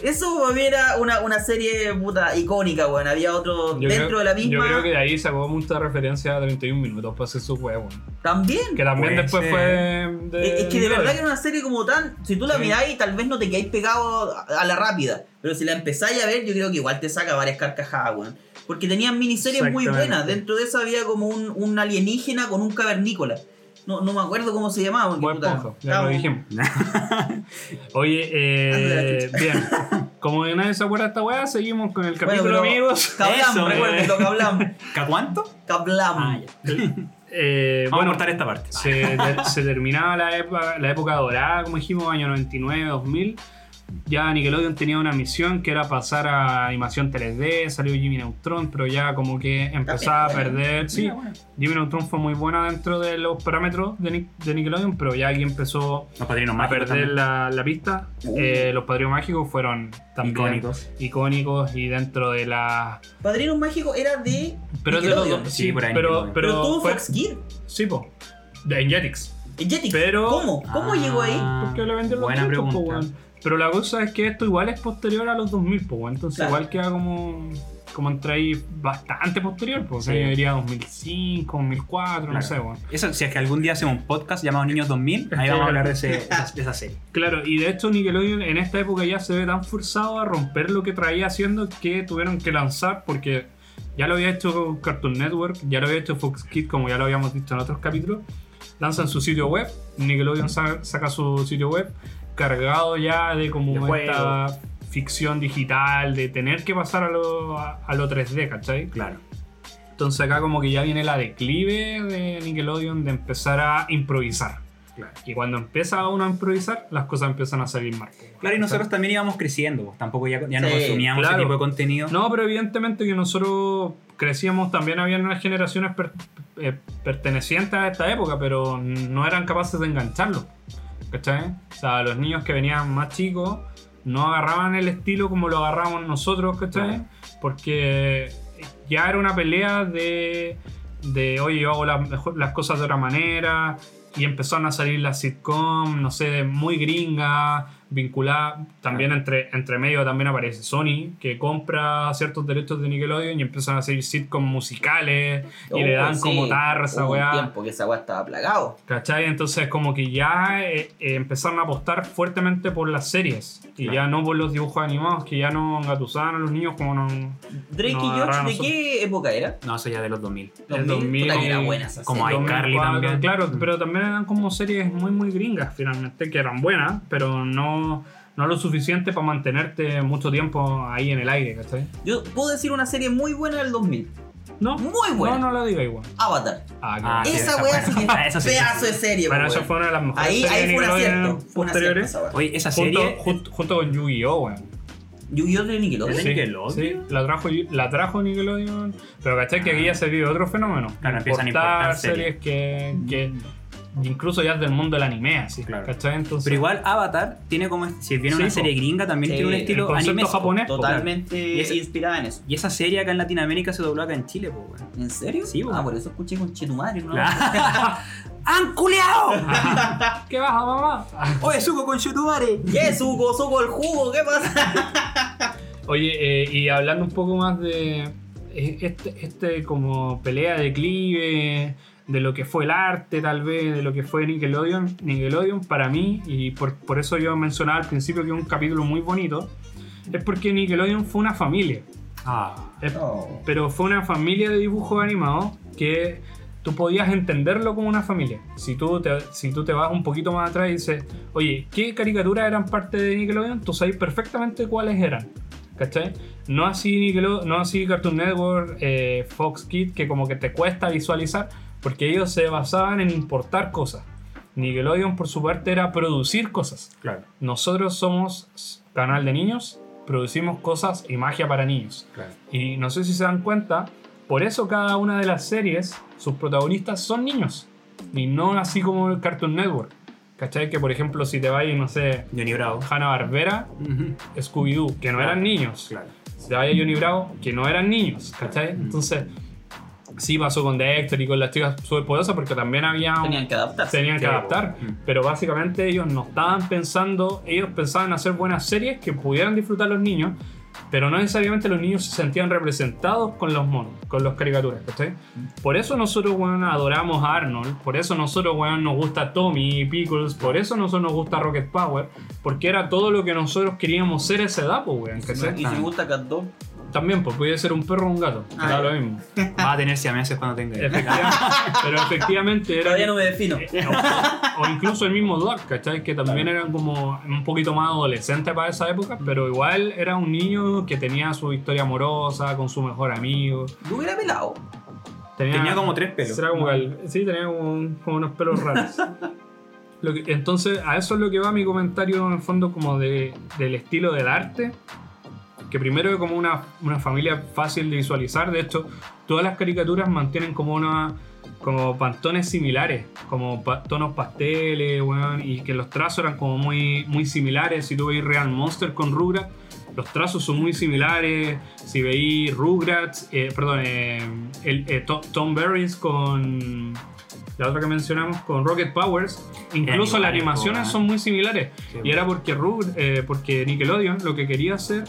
C: Eso para mí era una, una serie puta icónica, weón. Había otro
B: Yo
C: dentro
B: creo-
C: de la misma.
B: Yo creo que de ahí sacó mucha referencia a 31 minutos para hacer su juego.
C: También.
B: Que también después fue. de-
C: Es es que de verdad que era una serie como tan. Si tú la
B: Sí.
C: miráis, tal vez no te quedáis pegado a la rápida. Pero si la empezáis a ver, yo creo que igual te saca varias carcajadas, weón. Porque tenían miniseries muy buenas. Dentro de esa había como un, un alienígena con un cavernícola. No, no me acuerdo cómo se llamaba. porque,
B: Buen
C: puta,
B: ya lo dijimos. <laughs> <laughs> Oye, eh, bien. <laughs> como que nadie se acuerda de esta weá, seguimos con el
C: Bueno,
B: capítulo,
C: pero-
B: amigos.
C: Kablam,
D: Eso,
C: recuérdenlo, Kablam.
D: ¿Ca cuánto?
C: Kablam.
D: Ah, ya.
B: Eh,
D: Vamos
B: bueno,
D: a cortar esta parte.
B: se, se terminaba la época, la época dorada, como dijimos, año 99, 2000. Ya Nickelodeon tenía una misión que era pasar a animación 3D, salió Jimmy Neutron, pero ya como que empezaba a perder. Sí,
D: bueno.
B: Jimmy Neutron fue muy buena dentro de los parámetros de, Nic- de Nickelodeon, pero ya aquí empezó
D: Los padrinos
B: a
D: mágicos
B: perder la, la pista.
C: Uh.
B: Eh, los padrinos mágicos fueron también
D: Icónicos.
B: icónicos y dentro de la.
C: Padrino Mágico era de.
B: Pero de los dos-
D: Sí,
B: sí,
D: por ahí
B: pero.
C: Pero,
B: pero
C: tuvo
B: fue-
C: Fox Kid.
B: Sí, po. De en Jetix.
C: En Jetix.
B: Pero-
C: ¿Cómo? ¿Cómo llegó ahí?
D: Ah,
B: Porque le vendió los
D: Buena
B: po,
D: pregunta.
B: Pero la cosa es que esto igual es posterior a los 2000, pues. Entonces
C: Claro.
B: igual queda como, como entre ahí bastante posterior, pues.
D: Sí.
B: Yo diría 2005, 2004, no
D: Claro.
B: sé, weón.
D: Eso, si es que algún día hacemos un podcast llamado Niños 2000, ahí vamos a <laughs> hablar de, ese- de esa, serie.
B: Claro, y de hecho Nickelodeon en esta época ya se ve tan forzado a romper lo que traía haciendo que tuvieron que lanzar porque ya lo había hecho Cartoon Network, ya lo había hecho Fox Kids como ya lo habíamos visto en otros capítulos. Lanzan su sitio web, Nickelodeon sa- saca su sitio web cargado ya de como
D: De
B: esta ficción digital, de tener que pasar a lo, a, a lo 3D, ¿cachai?
D: Claro.
B: Entonces acá como que ya viene la declive de Nickelodeon de empezar a improvisar.
D: Claro.
B: Y cuando empieza uno a improvisar, las cosas empiezan a salir mal.
D: Claro, y nosotros también íbamos creciendo, pues, tampoco ya, ya no
C: Sí,
D: consumíamos
B: claro.
D: ese tipo de contenido.
B: No, pero evidentemente que nosotros crecíamos, también habían unas generaciones per- eh, pertenecientes a esta época, pero no eran capaces de engancharlo. ¿Cachai? O sea, los niños que venían más chicos no agarraban el estilo como lo agarramos nosotros, ¿cachai? Porque ya era una pelea de, de oye, yo hago las, cosas de otra manera. Y empezaron a salir las sitcom, no sé, muy gringas, vinculadas. También entre, entre medio también aparece Sony, que compra ciertos derechos de Nickelodeon y empiezan a salir sitcom musicales y le
C: Oh,
B: dan
C: sí.
B: como tar esa
C: Hubo un
B: weá.
C: tiempo que esa weá estaba plagado.
B: ¿Cachai? Entonces como que ya eh, eh, empezaron a apostar fuertemente por las series y
D: Claro.
B: ya no por los dibujos animados que ya no engatusaban a los niños como no...
C: Drake
B: No,
C: y Josh,
B: agarraron
C: ¿de qué época era?
D: No, eso ya de los 2000.
B: El
C: 2000,
B: 2000,
C: puta que era buena esa
D: como iCarly
B: 2004,
D: también.
B: Claro,
D: Mm.
B: pero también eran como series muy muy gringas finalmente, que eran buenas, pero no, no lo suficiente para mantenerte mucho tiempo ahí en el aire, ¿cachai?
C: Yo puedo decir una serie muy buena del 2000.
B: No,
C: Muy buena.
B: no, no la diga igual.
C: Avatar.
B: Ah,
D: Ah, sí,
C: esa weá sí que <laughs> es
D: sí,
C: pedazo
D: sí, sí.
C: de serie,
B: Bueno, esa fue una de las mejores
C: Ahí,
B: series
C: ahí fue un acierto. Fue un acierto
B: posteriores.
D: Oye, esa
B: Junto,
D: serie.
B: junto, junto con Yu-Gi-Oh, weón.
C: Yu-Gi-Oh! de Nickelodeon.
D: ¿De Nickelodeon?
B: Sí, la trajo, la trajo Nickelodeon. Pero ¿cachai? Que aquí ya se vive otro fenómeno.
D: Claro, empiezan a
B: Importar
D: importar
B: series que, que incluso ya es del mundo del anime, así.
D: Claro.
B: ¿Cachai? Entonces,
D: Pero igual Avatar tiene como. Si viene
B: Sí,
D: una
B: po.
D: serie gringa, también
C: Sí,
D: tiene un estilo anime.
B: japonés. po,
C: Totalmente
D: Y esa-
C: inspirada en eso.
D: Y esa serie acá en Latinoamérica se dobló acá en Chile, po.
C: ¿En serio?
D: Sí,
C: Ah,
D: weón.
C: por eso escuché con Chetumadre, ¿no? <laughs>
D: ¡Han culeado! <laughs>
B: ¿Qué baja, mamá?
D: Oye, suco con Chutumare.
C: ¿Qué? Suco, suco el jugo, ¿qué pasa? <laughs>
B: Oye, eh, y hablando un poco más de eh, este, este como pelea de declive, de lo que fue el arte tal vez, de lo que fue Nickelodeon, Nickelodeon para mí, y por, por eso yo mencionaba al principio que es un capítulo muy bonito, es porque Nickelodeon fue una familia.
D: Ah.
B: Es-
C: No.
B: pero fue una familia de dibujos animados que tú podías entenderlo como una familia. Si tú te, si tú te vas un poquito más atrás y dices, oye, ¿qué caricaturas eran parte de Nickelodeon? Tú sabes perfectamente cuáles eran. ¿Cachai? No así, Nickelodeon, no así Cartoon Network, eh, Fox Kids, que como que te cuesta visualizar, porque ellos se basaban en importar cosas. Nickelodeon, por su parte, era producir cosas.
D: Claro,
B: Nosotros somos canal de niños, producimos cosas y magia para niños.
D: claro.
B: Y no sé si se dan cuenta, por eso cada una de las series, sus protagonistas son niños. Y no así como el Cartoon Network. ¿Cachai? Que por ejemplo, si te vas, no sé,
D: Johnny Bravo.
B: Hanna Barbera, Scooby-Doo, que no
D: Claro.
B: eran niños.
D: Claro.
B: Si te vas a Johnny Bravo, que no eran niños. ¿Cachai? Entonces, sí pasó con Dexter y con las chicas superpoderosas porque también había un-
C: Tenían que adaptarse.
B: tenían que
D: Sí,
B: adaptar.
D: mm.
B: Pero básicamente ellos no estaban pensando, ellos pensaban hacer buenas series que pudieran disfrutar los niños, pero no necesariamente los niños se sentían representados con los monos, con las caricaturas, ¿cachai? Por eso nosotros, weón, adoramos a Arnold, por eso nosotros, weón, nos gusta Tommy y Pickles, por eso nosotros nos gusta Rocket Power, porque era todo lo que nosotros queríamos ser a esa edad, pues, weón,
C: Y si me gusta Cat Dog,
B: También, pues puede ser un perro o un gato.
C: Ah,
B: da lo mismo. <laughs>
D: Va a tener siameses cuando tenga. hijos.
B: Efectivamente, pero efectivamente era.
C: Todavía no me defino.
B: o, o incluso el mismo Doc, ¿cachai? Que también eran como un poquito más adolescente para esa época, pero igual era un niño que tenía su historia amorosa con su mejor amigo.
C: Yo hubiera pelado.
D: Tenía como tres pelos.
B: Era como sí, tenía como, un- como unos pelos raros. Lo que- entonces, a eso es lo que va mi comentario en el fondo como de, del estilo del arte. Que primero es como una, una familia fácil de visualizar. De hecho, todas las caricaturas mantienen como una como pantones similares, como pa- tonos pasteles, weón, y que los trazos eran como muy, muy similares. Si tú veis Real Monster con Rugrats, los trazos son muy similares. Si veis Rugrats, eh, perdón, eh, el, eh, To- Tom Berries con la otra que mencionamos, con Rocket Powers, incluso las animaciones son muy similares.
D: Sí,
B: Y era porque, Rug- eh, porque Nickelodeon lo que quería hacer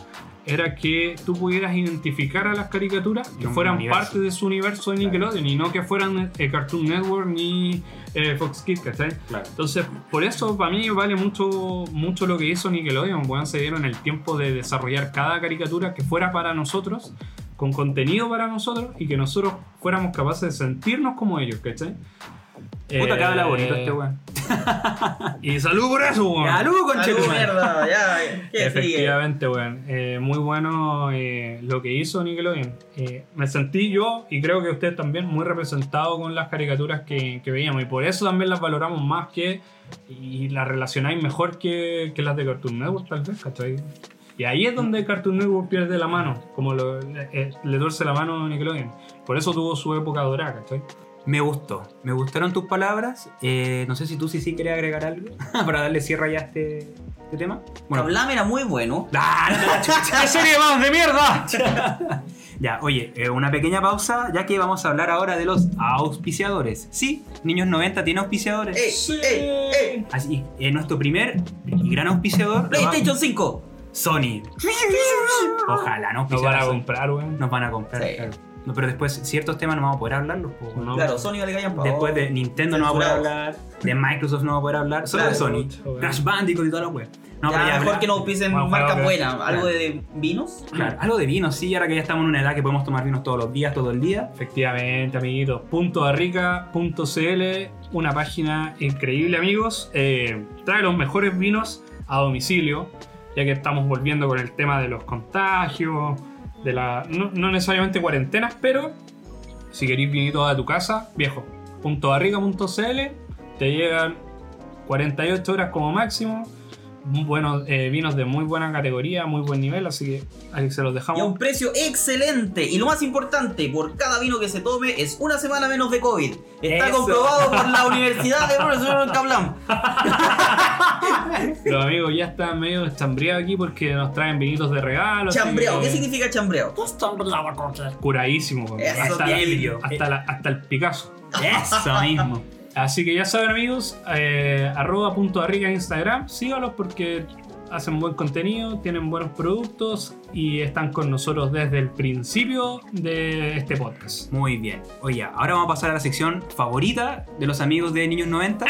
B: era que tú pudieras identificar a las caricaturas que fueran
D: universo.
B: parte de su universo de Nickelodeon y no que fueran eh, Cartoon Network ni eh, Fox Kids, ¿cachai?
D: Claro.
B: Entonces, por eso para mí vale mucho, mucho lo que hizo Nickelodeon. Bueno, se dieron el tiempo de desarrollar cada caricatura que fuera para nosotros, con contenido para nosotros y que nosotros fuéramos capaces de sentirnos como ellos, ¿cachai?
D: Puta que habla
B: Eh,
D: bonito este weón. <laughs>
B: Y salud por eso, weón.
D: ¡Salud, conchetumare!
C: mierda, ya. ¿Qué sigue?
B: Efectivamente, weón. Eh, muy bueno eh, lo que hizo Nickelodeon. Eh, me sentí yo, y creo que usted también, muy representado con las caricaturas que, que veíamos. Y por eso también las valoramos más que. Y las relacionáis mejor que, que las de Cartoon Network, tal vez, ¿cachai? Y ahí es donde Cartoon Network pierde la mano, como lo- le, eh, le torce la mano a Nickelodeon. Por eso tuvo su época dorada, ¿cachai?
D: Me gustó. Me gustaron tus palabras. Eh, no sé si tú sí sí querías agregar algo <laughs> para darle cierre ya a este, este tema.
C: Kablame era muy bueno.
D: ¡Ah, no chucha! <laughs>
B: ¡Qué serie más de mierda! <laughs>
D: Ya, oye, eh, una pequeña pausa, ya que vamos a hablar ahora de los auspiciadores. Sí, Niños 90 tiene auspiciadores.
C: ¡Ey!
B: Sí.
C: ¡Ey! ¡Ey!
D: Así, eh, nuestro primer y gran auspiciador.
C: PlayStation 5.
D: Sony. Ojalá, no
B: No van a comprar, weón.
D: Nos van a comprar.
C: Sí.
D: claro. No, pero después ciertos temas no vamos a poder hablarlos. po, weón.
B: No.
C: Claro, Sony vale callan pa'
D: Después de. Nintendo no va a poder hablar, de Microsoft no va a poder hablar, solo de Sony.
B: mucho.
D: Crash Bandicoot y toda la web. No,
C: ya, mejor que nos pisen
B: Bueno,
C: marcas
B: claro,
C: buenas.
D: claro.
C: ¿Algo de vinos?
D: Claro, algo de vino, sí, ahora que ya estamos en una edad que podemos tomar vinos todos los días, todo el día.
B: Efectivamente, amiguitos. Punto arrica.cl, una página increíble, amigos. Eh, trae los mejores vinos a domicilio, ya que estamos volviendo con el tema de los contagios, de la. No, no necesariamente cuarentenas, pero si queréis vinitos a tu casa, viejo. Punto arrica.cl, te llegan 48 horas como máximo. Muy buenos eh, vinos de muy buena categoría, muy buen nivel, así que ahí se los
C: Y a
B: dejamos.
C: un precio excelente. Y lo más importante, por cada vino que se tome es una semana menos de COVID. Está
D: Eso.
C: comprobado por la <laughs> Universidad de Profesor Cablam. <laughs>
B: Los amigos ya están medio chambreados aquí porque nos traen vinitos de regalo.
C: Chambreado.
B: que-
C: ¿Qué significa chambreado?
B: Curadísimo.
C: Eso,
B: hasta, la- hasta, la- hasta el Picasso.
D: Eso mismo. <laughs>
B: Así que ya saben, amigos, eh, arroba punto arriba en Instagram, sígalos porque hacen buen contenido, tienen buenos productos y están con nosotros desde el principio de este podcast.
D: Muy bien. Oye, ahora vamos a pasar a la sección favorita de los amigos de Niños 90,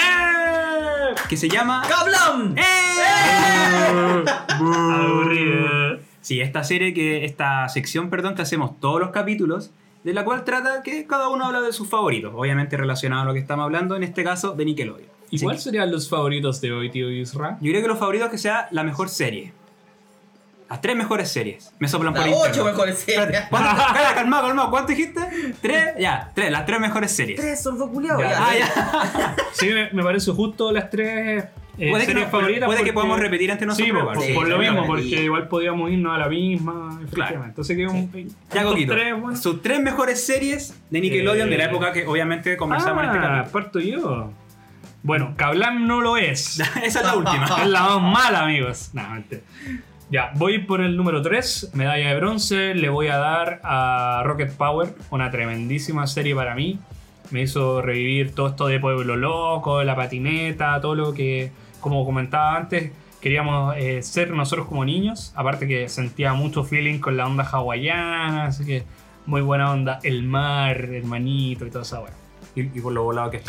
D: que se llama...
C: ¡Cablam!
D: ¡Eh! <laughs>
B: Aburrido.
D: Sí, esta serie que, esta sección, perdón, que hacemos todos los capítulos, de la cual trata que cada uno habla de sus favoritos, obviamente relacionado a lo que estamos hablando, en este caso de Nickelodeon.
B: ¿Y cuáles serían los favoritos de hoy, tío Isra?
D: Yo creo que los favoritos que sea la mejor serie. Las tres mejores series. Me soplan por
C: Las
D: interno.
C: ocho mejores series.
D: Espérate, ¿cuánto- Calla, calmado, calmado. ¿Cuánto dijiste? ¿Tres? Ya, tres. Las tres mejores series.
C: Tres sordoculeados.
B: Ya.
C: Ya,
D: Ah, ya.
B: Sí, me, me parece justo las tres eh,
D: Puede que, no-
B: favoritas.
D: puede que
B: porque-
D: podamos repetir
B: Sí,
D: nosotros.
B: por,
D: igual.
C: Sí,
B: por lo mismo, porque
C: Y-
B: igual podíamos irnos a la misma. efectivamente.
D: Claro.
B: Entonces que un.
D: Ya,
B: estos
D: Coquito.
B: tres, bueno.
D: Sus tres mejores series de Nickelodeon
B: Eh.
D: de la época que obviamente conversamos en este
B: Ah, parto yo. Bueno, Kablam no lo es. <laughs>
D: Esa es la última. <laughs>
B: es la más mala, amigos. No, mentira. Ya, voy por el número 3, medalla de bronce. Le voy a dar a Rocket Power, una tremendísima serie para mí. Me hizo revivir todo esto de Pueblo Loco, la patineta, todo lo que, como comentaba antes, queríamos eh, ser nosotros como niños. Aparte que sentía mucho feeling con la onda hawaiana, así que muy buena onda. El mar, hermanito y toda esa weá.
D: Y, y por lo volado que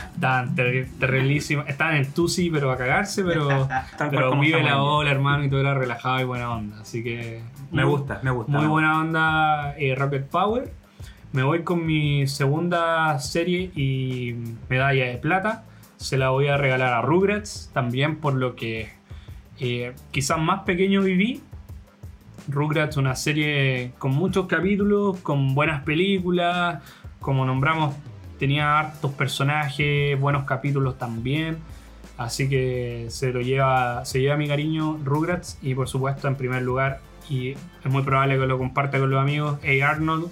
B: ter- terriblísimos. Están en Tusi, pero a cagarse, pero, <laughs> vive la ola, hermano, y todo era relajado y buena onda. Así que.
D: Me
B: muy-
D: gusta, me gusta.
B: Muy buena onda eh, Rocket Power. Me voy con mi segunda serie y medalla de plata. Se la voy a regalar a Rugrats, también por lo que eh, quizás más pequeño viví. Rugrats, una serie con muchos capítulos, con buenas películas, como nombramos, tenía hartos personajes, buenos capítulos también. Así que se lo lleva, se lleva mi cariño Rugrats y por supuesto en primer lugar, y es muy probable que lo comparte con los amigos, A. Arnold.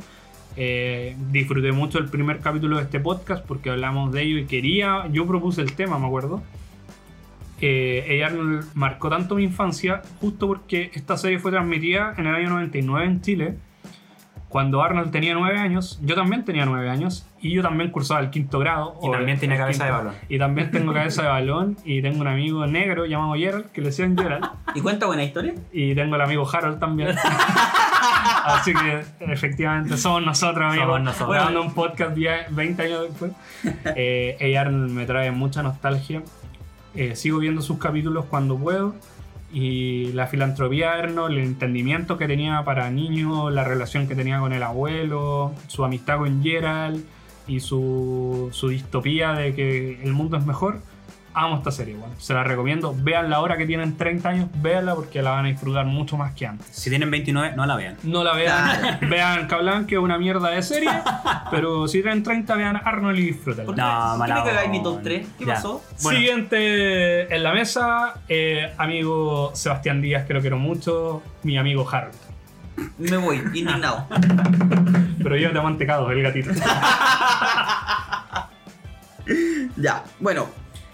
B: Eh, disfruté mucho el primer capítulo de este podcast porque hablamos de ello y quería, yo propuse el tema, me acuerdo. Eh, A. Arnold marcó tanto mi infancia justo porque esta serie fue transmitida en el año 99 en Chile. Cuando Arnold tenía 9 años, yo también tenía 9 años y yo también cursaba el quinto grado.
D: Y también
B: el
D: cabeza de
B: quinto-
D: balón.
B: Y también tengo cabeza de balón y tengo un amigo negro llamado Gerald, que le decían Gerald. <laughs>
C: ¿Y cuenta buena historia?
B: Y tengo el amigo Harold también. <laughs> Así que efectivamente somos nosotros, amigos.
D: Somos nosotros.
B: Grabando un podcast ya 20 años después. <laughs> Eh, me trae mucha nostalgia. Eh, sigo viendo sus capítulos cuando puedo. Y la filantropía de Arnold, el entendimiento que tenía para niños, la relación que tenía con el abuelo, su amistad con Gerald y su, su distopía de que el mundo es mejor. Amo esta serie, bueno. Se la recomiendo. Veanla ahora que tienen 30 años, véanla porque la van a disfrutar mucho más que antes.
D: Si tienen 29, no la vean.
B: No la vean. <laughs> Vean Cablan, que es una mierda de serie. <laughs> pero si tienen 30, vean Arnold y disfrútenla.
C: ¿Por qué,
D: No,
C: ¿por qué
D: mala
C: me cagáis mi top 3? ¿Qué
D: Ya.
C: pasó?
D: Bueno.
B: Siguiente en la mesa, eh, amigo Sebastián Díaz, que lo quiero mucho. Mi amigo Harold.
C: Me voy, indignado. <laughs>
B: Pero yo de mantecado, el gatito.
C: Ya, bueno,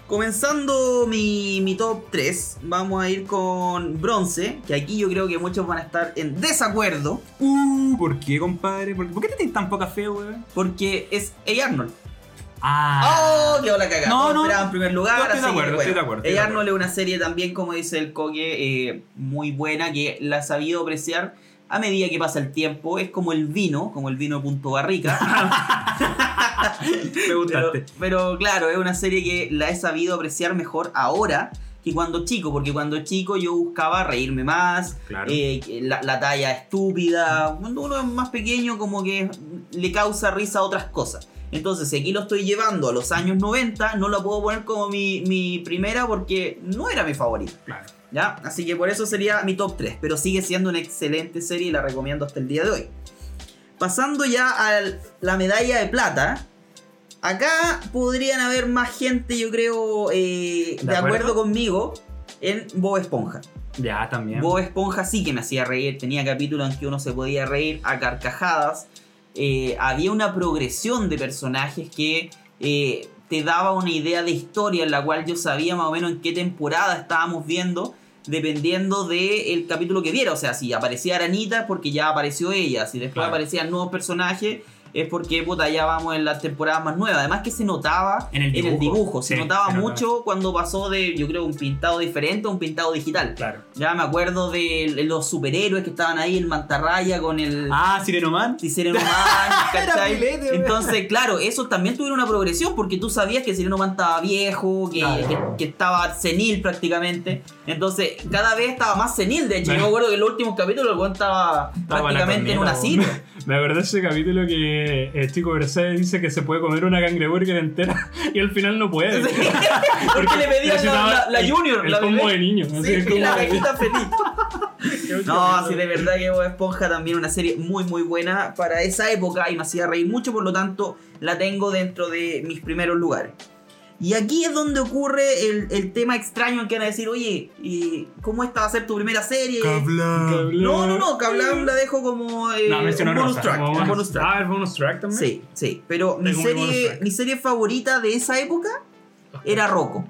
C: comenzando mi, mi top 3, vamos a ir con bronce, que aquí yo creo que muchos van a estar en desacuerdo,
D: Uh, ¿por qué, compadre? ¿Por, por qué te tienes tan poca fe, weón?
C: porque es A. Arnold.
D: Ah.
C: ¡Oh! Quedó la cagada.
D: No, no.
C: en primer lugar.
D: Yo estoy de
C: que,
D: acuerdo, estoy de acuerdo, estoy de.
C: Arnold es una serie también, como dice el Coque, eh, muy buena, que la ha sabido apreciar a medida que pasa el tiempo. Es como el vino, como el vino punto barrica. <laughs> <laughs> <laughs>
D: Me
C: Pero,
D: gustaste.
C: pero claro, es una serie que la he sabido apreciar mejor ahora que cuando chico, porque cuando chico yo buscaba reírme más,
D: Claro.
C: eh, la, la talla estúpida, cuando uno es más pequeño como que le causa risa a otras cosas. Entonces, si aquí lo estoy llevando a los años 90, no lo puedo poner como mi, mi primera porque no era mi favorita.
D: Claro.
C: ¿Ya? Así que por eso sería mi top 3. Pero sigue siendo una excelente serie y la recomiendo hasta el día de hoy. Pasando ya a la medalla de plata. Acá podrían haber más gente, yo creo, eh, de,
D: ¿De
C: acuerdo?
D: acuerdo?
C: conmigo en Bob Esponja.
D: Ya, también.
C: Bob Esponja sí que me hacía reír. Tenía capítulos en que uno se podía reír a carcajadas. Eh, había una progresión de personajes que eh, te daba una idea de historia en la cual yo sabía más o menos en qué temporada estábamos viendo. Dependiendo del capítulo que viera. O sea, si aparecía Aranita porque ya apareció ella. Si después
D: Claro.
C: aparecían nuevos personajes es porque puta, ya vamos en las temporadas más nuevas. Además que se notaba
D: En el dibujo.
C: Se
D: Sí,
C: notaba
D: se notaba.
C: mucho cuando pasó de, yo creo, un pintado diferente a un pintado digital.
D: Claro.
C: Ya me acuerdo de los superhéroes que estaban ahí, el mantarraya con el
D: Ah, Sirenoman.
C: Sireno Man, <laughs>
D: Era
C: ¿cachai? Entonces, claro, eso también tuvieron una progresión porque tú sabías que Sireno Man estaba viejo, que,
D: Claro.
C: que, que estaba senil prácticamente. Entonces, cada vez estaba más senil. De hecho, yo me acuerdo que en los últimos capítulos el estaba,
D: Estaba
C: prácticamente en una silla. <laughs>
B: Me de ese capítulo que el chico Mercedes dice que se puede comer una cangreburger entera <laughs> y al final no puede.
C: Sí, <laughs> porque le pedían la, la- la Junior,
B: el
C: la
B: combo de niños. así
C: Sí,
B: es como-
C: la feliz. <laughs> No, sí, de verdad que Bob Esponja también una serie muy muy buena para esa época y me hacía reír mucho, por lo tanto la tengo dentro de mis primeros lugares. Y aquí es donde ocurre el, el tema extraño en que van a decir, oye, ¿y ¿cómo esta va a ser tu primera serie?
D: Cabla.
C: No, no, no, Kablam la dejo como eh,
D: No,
C: un bonus track.
B: Como
C: un bonus track.
B: Ah, el bonus track también.
C: Sí, sí, pero mi serie, mi serie favorita de esa época era Rocco.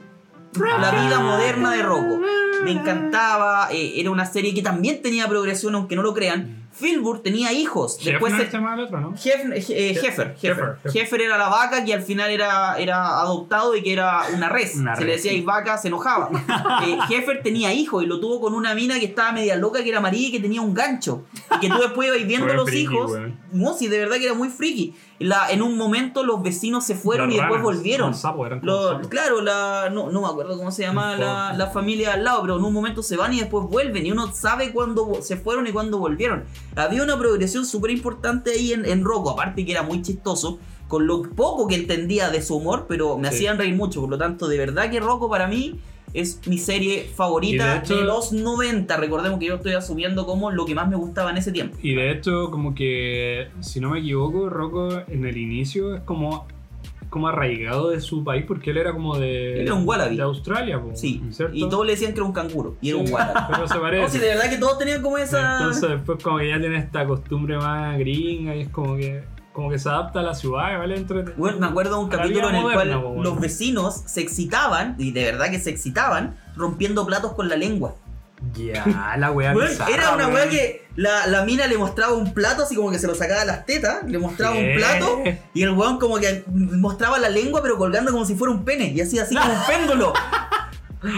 C: La vida moderna de Rocco. Me encantaba, eh, era una serie que también tenía progresión, aunque no lo crean. Filbur tenía hijos. Después se-
B: se llama el otro, ¿no?
C: Hef- eh, Heffer, Heffer.
B: Heffer, Heffer.
C: Heffer era la vaca que al final era, era adoptado y que era una res.
D: Una
C: se le decía
D: sí.
C: y vaca, se enojaba. <laughs> Eh, Heffer tenía hijos y lo tuvo con una mina que estaba media loca, que era amarilla y que tenía un gancho. Y que tú después ibas viendo los
B: friki,
C: hijos.
B: weón.
C: No, sí, de verdad que era muy friki. La, en un momento los vecinos se fueron
B: Las
C: y después
B: ranas,
C: volvieron.
B: los sapos eran como
C: Lo-
B: sapos.
C: claro, la, no, no me acuerdo cómo se llama la, la familia al lado, pero en un momento se van y después vuelven y uno sabe cuándo se fueron y cuándo volvieron. Había una progresión súper importante ahí en, en Rocco, aparte que era muy chistoso, con lo poco que entendía de su humor, pero me
B: Sí.
C: hacían reír mucho, por lo tanto, de verdad que Rocco para mí es mi serie favorita de, los 90. Recordemos que yo estoy asumiendo como lo que más me gustaba en ese tiempo.
B: Y de hecho, como que, si no me equivoco, Rocco en el inicio es como, como arraigado de su país porque él era como de,
C: Él era un wallaby.
B: de Australia, po,
C: Sí,
B: ¿cierto?
C: y todos le decían que era un canguro, y era un wallaby. <laughs>
B: Pero se parece.
C: No, sí, de verdad que todos tenían como esa...
B: Entonces después como que ya tiene esta costumbre más gringa y es como que como que se adapta a la ciudad, ¿vale? Entre...
C: Bueno, me acuerdo de un capítulo en el
B: moderna,
C: cual
B: bueno.
C: los vecinos se excitaban, y de verdad que se excitaban, rompiendo platos con la lengua.
D: Ya, la
C: Weón,
D: bizarra,
C: era una weá que la, la mina le mostraba un plato, así como que se lo sacaba de las tetas, le mostraba un plato, y el weón como que mostraba la lengua, pero colgando como si fuera un pene, y así, así como un <laughs> péndulo.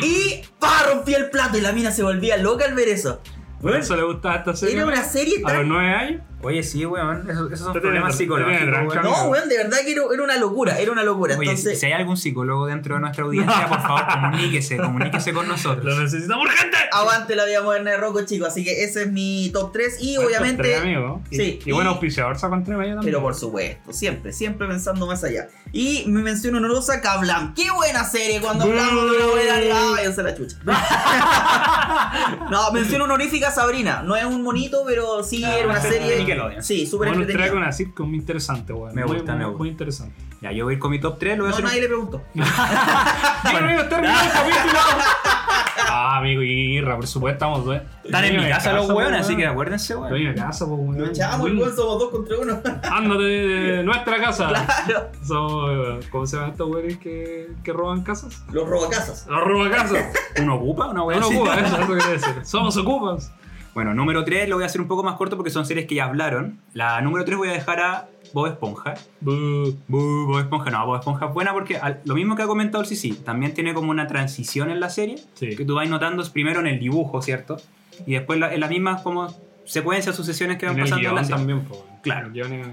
C: Y pa, rompía el plato, y la mina se volvía loca al ver eso.
B: Por
C: Weón,
B: eso le gustaba esta serie.
C: era una serie
B: A los
C: tan
B: nueve años.
D: Oye, sí, weón. Esos, esos son
B: Te
D: problemas psicológicos, weón.
C: No, weón, de verdad que era, era una locura, era una locura.
D: Oye,
C: Entonces,
D: si hay algún psicólogo dentro de nuestra audiencia, por favor, <laughs> comuníquese, comuníquese con
B: Lo
D: nosotros.
B: necesitamos urgente.
C: aguante la vida moderna de Rocco, chicos. Así que ese es mi top 3 y obviamente...
B: Tres amigos. Y,
C: Sí,
B: Y, bueno,
C: y-
B: auspiciador sacó entre medio también.
C: Pero por supuesto, siempre, siempre pensando más allá. Y me menciono honorosa Kablam. ¡Qué buena serie cuando hablamos de una buena ¡Ah, váyanse la chucha! <laughs> no, mención honorífica Sabrina. No es un monito, pero sí
D: Ah,
C: era una
D: serie
C: serie.
D: de Nickelodeon.
C: Sí, súper
B: Bueno, trae
C: entretenida.
B: una sitcom muy interesante, weón.
D: Me
B: Muy-
D: gusta, me
B: muy,
D: gusta.
B: Muy interesante.
D: Ya, yo voy a ir con mi top 3, lo voy a
C: No,
D: hacer. un-
C: nadie le preguntó. <laughs>
B: Bueno, el capítulo. <laughs> Ah, amigo, Irra, por supuesto, estamos. weón.
D: Están en mi casa los weones, así
B: weón.
D: que acuérdense, weón.
B: Dueño de casa, pues, weón.
C: Lo echamos, el weón, somos dos contra uno.
B: Ándate de nuestra casa.
C: claro.
B: Somos, ¿cómo se llaman estos güeyes que, que roban casas?
C: Los robacasas.
B: Los roban casas.
D: ¿Uno ocupa? Una wea
B: Uno ocupa, eso, eso quiere decir. Somos ocupas.
D: Bueno, número 3 lo voy a hacer un poco más corto porque son series que ya hablaron. La número 3 voy a dejar a Bob Esponja.
B: Buh.
D: Buh, Bob Esponja, no, Bob Esponja es buena porque al- lo mismo que ha comentado el CC, también tiene como una transición en la serie
B: Sí.
D: que tú vas notando primero en el dibujo, ¿cierto? Y después la- en las mismas como secuencias, sucesiones que van
B: En el
D: pasando en la
B: guion
D: serie.
B: también, pues.
D: Claro.
B: El guion es-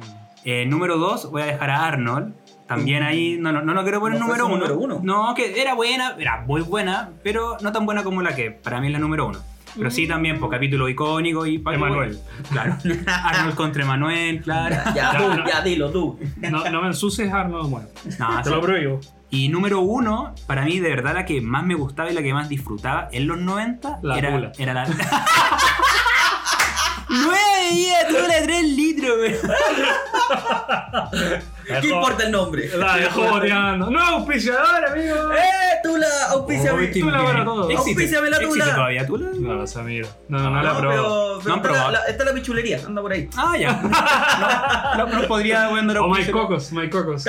D: Eh, número 2 voy a dejar a Arnold. También ahí, no, no, no lo quiero poner
C: ¿No
D: número 1.
C: número uno?
D: No, que era buena, era muy buena, pero no tan buena como la que para mí es la número 1. Pero sí también, por capítulo icónico y para
B: Emanuel.
D: Claro. <laughs> Arnold contra Emanuel, claro.
C: Ya, ya, tú,
B: no.
C: ya, dilo tú.
B: No, no me ensucies Arnold, bueno.
D: No,
B: Te
D: sí.
B: lo prohíbo.
D: Y número uno, para mí de verdad la que más me gustaba y la que más disfrutaba en los 90
B: La
D: era, era la... <laughs> ¡Nueve días! ¡Tula de 3 litros, güey! <laughs>
C: ¿Qué importa el nombre?
B: La dejó boteando. ¡No, auspiciador, amigo!
C: ¡Eh, Tula! ¡Auspíciame!
B: Uy, Tula para todo.
D: ¿Existe,
C: Auspíciame la
D: ¿existe
C: tula.
D: todavía Tula?
B: No lo sé, amigo. No, no, la
C: No,
B: he probado.
C: pero, pero
D: No
C: está, la,
D: probado.
C: la- está la pichulería, anda por ahí.
D: Ah, ya. <laughs> No, no, no podría bueno,
B: O Mike Cocos, Mike Cocos.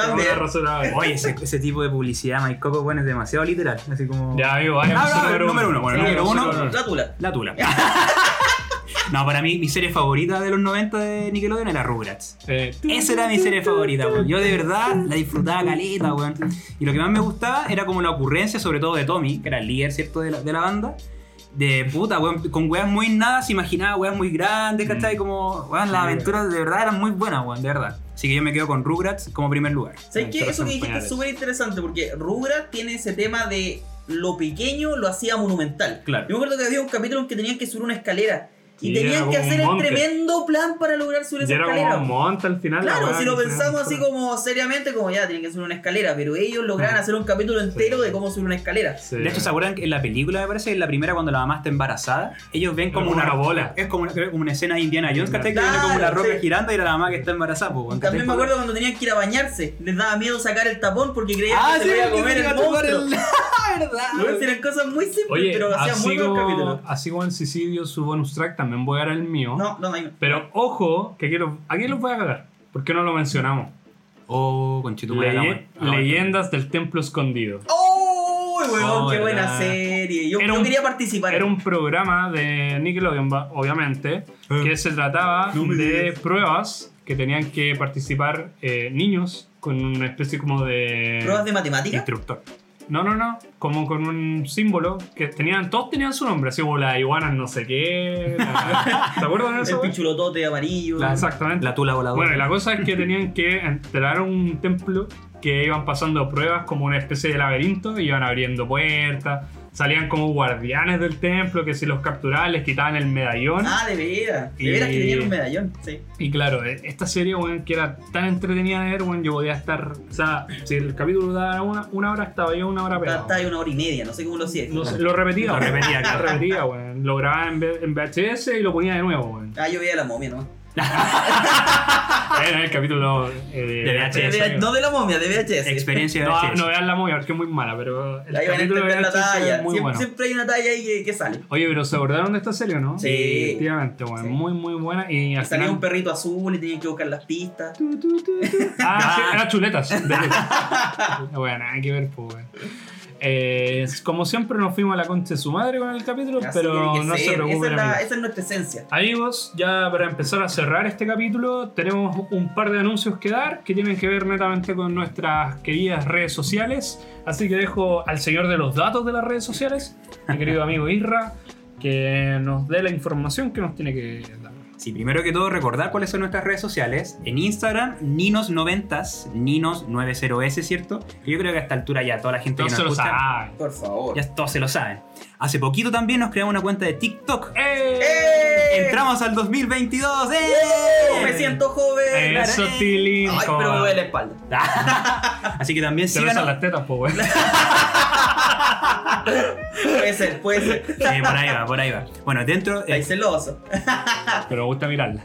D: Oye, ese, ese tipo de publicidad, Mike Coco, bueno, es demasiado literal. Así como.
B: Ya, amigo, vaya.
D: Ah, no, número uno. Bueno,
B: Sí,
D: número uno.
C: La Tula.
D: La Tula. <laughs> No, para mí, mi serie favorita de los 90 de Nickelodeon era Rugrats.
B: Eh,
D: Esa era mi serie favorita, weón. Yo de verdad la disfrutaba caleta, weón. Y lo que más me gustaba era como la ocurrencia, sobre todo de Tommy, que era el líder, ¿cierto?, de la, de la banda. De puta, weón, con weas muy nada se imaginaba weas muy grandes, ¿cachai? Como, weón, las
B: Sí,
D: aventuras de verdad eran muy buenas, weón, de verdad. Así que yo me quedo con Rugrats como primer lugar.
C: ¿Sabes qué? Eso que dijiste es súper interesante porque Rugrats tiene ese tema de lo pequeño lo hacía monumental.
D: Claro.
C: Yo me acuerdo que había un capítulo en que tenían que subir una escalera y,
B: Y
C: tenían que hacer
B: un
C: el
B: monte.
C: tremendo plan para lograr subir
B: Y
C: esa
B: era
C: escalera.
B: como monta al final. la
C: Claro, si lo
B: que
C: pensamos así como seriamente, como ya tienen que subir una escalera, pero ellos lograron hacer un capítulo entero de cómo subir una escalera.
B: Sí.
D: De hecho, ¿se acuerdan que en la película, me parece, en la primera cuando la mamá está embarazada, ellos ven como
B: Como
D: una,
B: una bola.
D: Es como una, que como una escena de Indiana Jones, ¿cachai? Que
C: Claro,
D: viene como la roca
C: sí.
D: girando y era la mamá que está embarazada, pues,
C: También me acuerdo cuando tenían que ir a bañarse, les daba miedo sacar el tapón porque creían
D: Ah,
C: que
D: sí,
C: se iba a comer el
D: iba a tomar
C: monstruo.
D: el- <laughs> ¿Verdad?
C: Luego eran cosas muy simples, pero hacían muy
B: así
C: buen
B: como,
C: capítulo.
B: así como en Sicidio su bonus track, también voy a dar el mío.
C: No, no, no. hay-
B: Pero ojo, que aquí, lo- aquí los voy a cagar. ¿Por qué no lo mencionamos?
D: Oh, conchetumare,
B: Leye-
D: hagamos-
B: Leyendas del Templo Escondido.
C: ¡Oh, weón!
D: Oh,
C: ¡Qué buena
D: verdad.
C: serie! Yo, yo
B: un-
C: quería participar.
B: Era un programa de Nickelodeon, obviamente, que se trataba
D: No
B: de
D: digas.
B: pruebas que tenían que participar eh, niños con una especie como de
C: ¿Pruebas de matemática?
D: Instructor.
B: No, no, no. Como con un símbolo que tenían, todos tenían su nombre, así como la iguana no sé qué. la- ¿Te acuerdas de <laughs>
C: El
B: eso? güey?
C: pichulotote amarillo.
B: La- exactamente.
D: La tula voladora.
B: Bueno, la cosa es que tenían que entrar a un templo que iban pasando pruebas como una especie de laberinto, iban abriendo puertas, salían como guardianes del templo que si los capturaban les quitaban el medallón.
C: Ah, de veras. De veras que tenían un medallón. Sí.
B: Y claro, eh, esta serie, weón, que era tan entretenida de ver, weón, yo podía estar. O sea, si el capítulo daba una, una hora, estaba yo una hora pegado.
C: está ahí una hora y media, no sé cómo lo hacía.
B: No lo repetía,
D: Lo repetía, <laughs>
B: lo repetía, weón. Lo grababa en, VHS y lo ponía de nuevo, weón.
C: Ah, yo veía la momia, ¿no? <laughs>
B: Era el capítulo eh,
D: De VHS.
C: De V- no de la momia, de VHS.
D: Experiencia de
B: No,
D: VHS.
B: no vean la movie porque es muy mala, pero el
C: Ahí van a
B: capítulo de
C: entender la
B: VHS
C: talla.
B: es muy
C: siempre,
B: bueno.
C: siempre hay una talla ahí que, que sale.
B: Oye, pero ¿se acordaron de esta serie o no?
C: Sí.
B: Efectivamente.
C: Sí.
B: Muy, muy buena. Y al
C: Salía
B: final-
C: un perrito azul y tenían que buscar las pistas. <laughs>
B: Ah, sí, eran chuletas. <laughs> bueno, nada que ver, pues, weón. Eh, como siempre nos fuimos a la concha de su madre con el capítulo,
C: Así
B: pero no se preocupen.
C: esa, es la- esa es nuestra esencia.
B: Amigos, ya para empezar a cerrar este capítulo, tenemos un par de anuncios que dar que tienen que ver netamente con nuestras queridas redes sociales. Así que dejo al señor de los datos de las redes sociales, mi querido amigo Isra, que nos dé la información que nos tiene que.
D: Sí, primero que todo recordar cuáles son nuestras redes sociales. En Instagram, Ninos90s, Ninos90s, ¿cierto? Yo creo que a esta altura ya toda la gente
B: Todos
D: que
B: se
D: nos
B: lo
D: escucha,
B: saben.
C: Por favor.
D: ya todos se lo saben. Hace poquito también nos creamos una cuenta de TikTok.
B: ¡Eh!
C: ¡Eh!
D: Entramos al 2022. ¡eh!
C: ¡Oh, me siento joven!
B: Eso, Tilín.
C: Ay, pero me duele la espalda. <laughs>
D: Así que también
B: Se besan
D: síganos.
B: las tetas, pues. <laughs>
C: Puede ser, puede ser.
D: Sí, por ahí va, por ahí va. Bueno, dentro.
C: Está ahí
D: eh,
C: celoso.
B: Pero me gusta mirarla.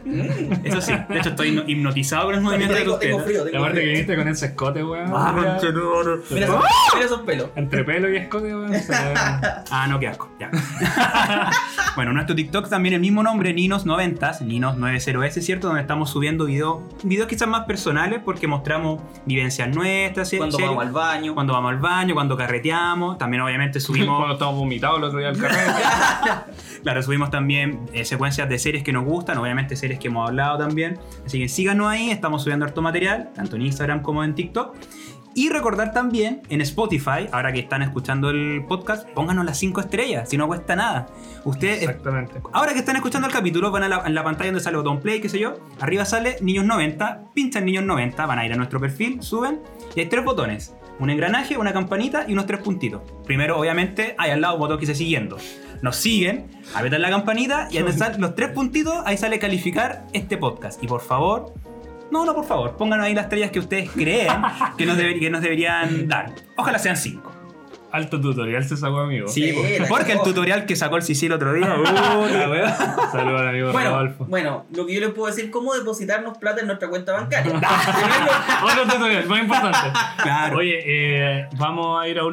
D: eso sí, de hecho estoy hipno- hipnotizado con los movimientos de tus
C: tengo
B: La parte que
C: frío.
B: viniste con ese escote, weón.
D: Ah,
B: Mira,
C: esos, mira esos pelos.
B: Entre pelo y escote, weón. se ve- <laughs>
D: Ah, no, qué asco. Ya. <laughs> bueno, nuestro TikTok también el mismo nombre, Ninos90s, Ninos90s, ¿cierto? Donde estamos subiendo videos, videos quizás más personales porque mostramos vivencias nuestras,
C: Cuando
D: series,
C: vamos al baño.
D: cuando vamos al baño, cuando carreteamos. También obviamente
B: Cuando
D: subimos,
B: estamos vomitados el otro día al <laughs> carrete.
D: claro, subimos también eh, secuencias de series que nos gustan, obviamente series que hemos hablado también. Así que síganos ahí, estamos subiendo harto material, tanto en Instagram como en TikTok. Y recordar también en Spotify, ahora que están escuchando el podcast, pónganos las 5 estrellas, si no cuesta nada. Ustedes
B: Exactamente.
D: Ahora que están escuchando el capítulo, van a la, en la pantalla donde sale el botón play, qué sé yo. Arriba sale Niños 90, pinchan Niños 90, van a ir a nuestro perfil, suben y hay tres botones: un engranaje, una campanita y unos tres puntitos. Primero, obviamente, hay al lado un botón que dice siguiendo. Nos siguen, apretan la campanita y donde están los tres puntitos, ahí sale calificar este podcast. Y por favor. No, no, por favor, pongan ahí las estrellas que ustedes creen que nos deberían dar. Ojalá sean cinco.
B: Alto tutorial se sacó, amigo.
D: Sí,
C: Sí,
D: porque el tutorial que sacó el Sisi el otro día. <laughs> weón.
B: Saludos al amigo
C: Bueno,
B: Rodolfo.
C: bueno, lo que yo les puedo decir, cómo depositarnos plata en nuestra cuenta bancaria. <laughs>
B: Otro tutorial, más importante.
D: Claro.
B: Oye, eh, vamos a ir a.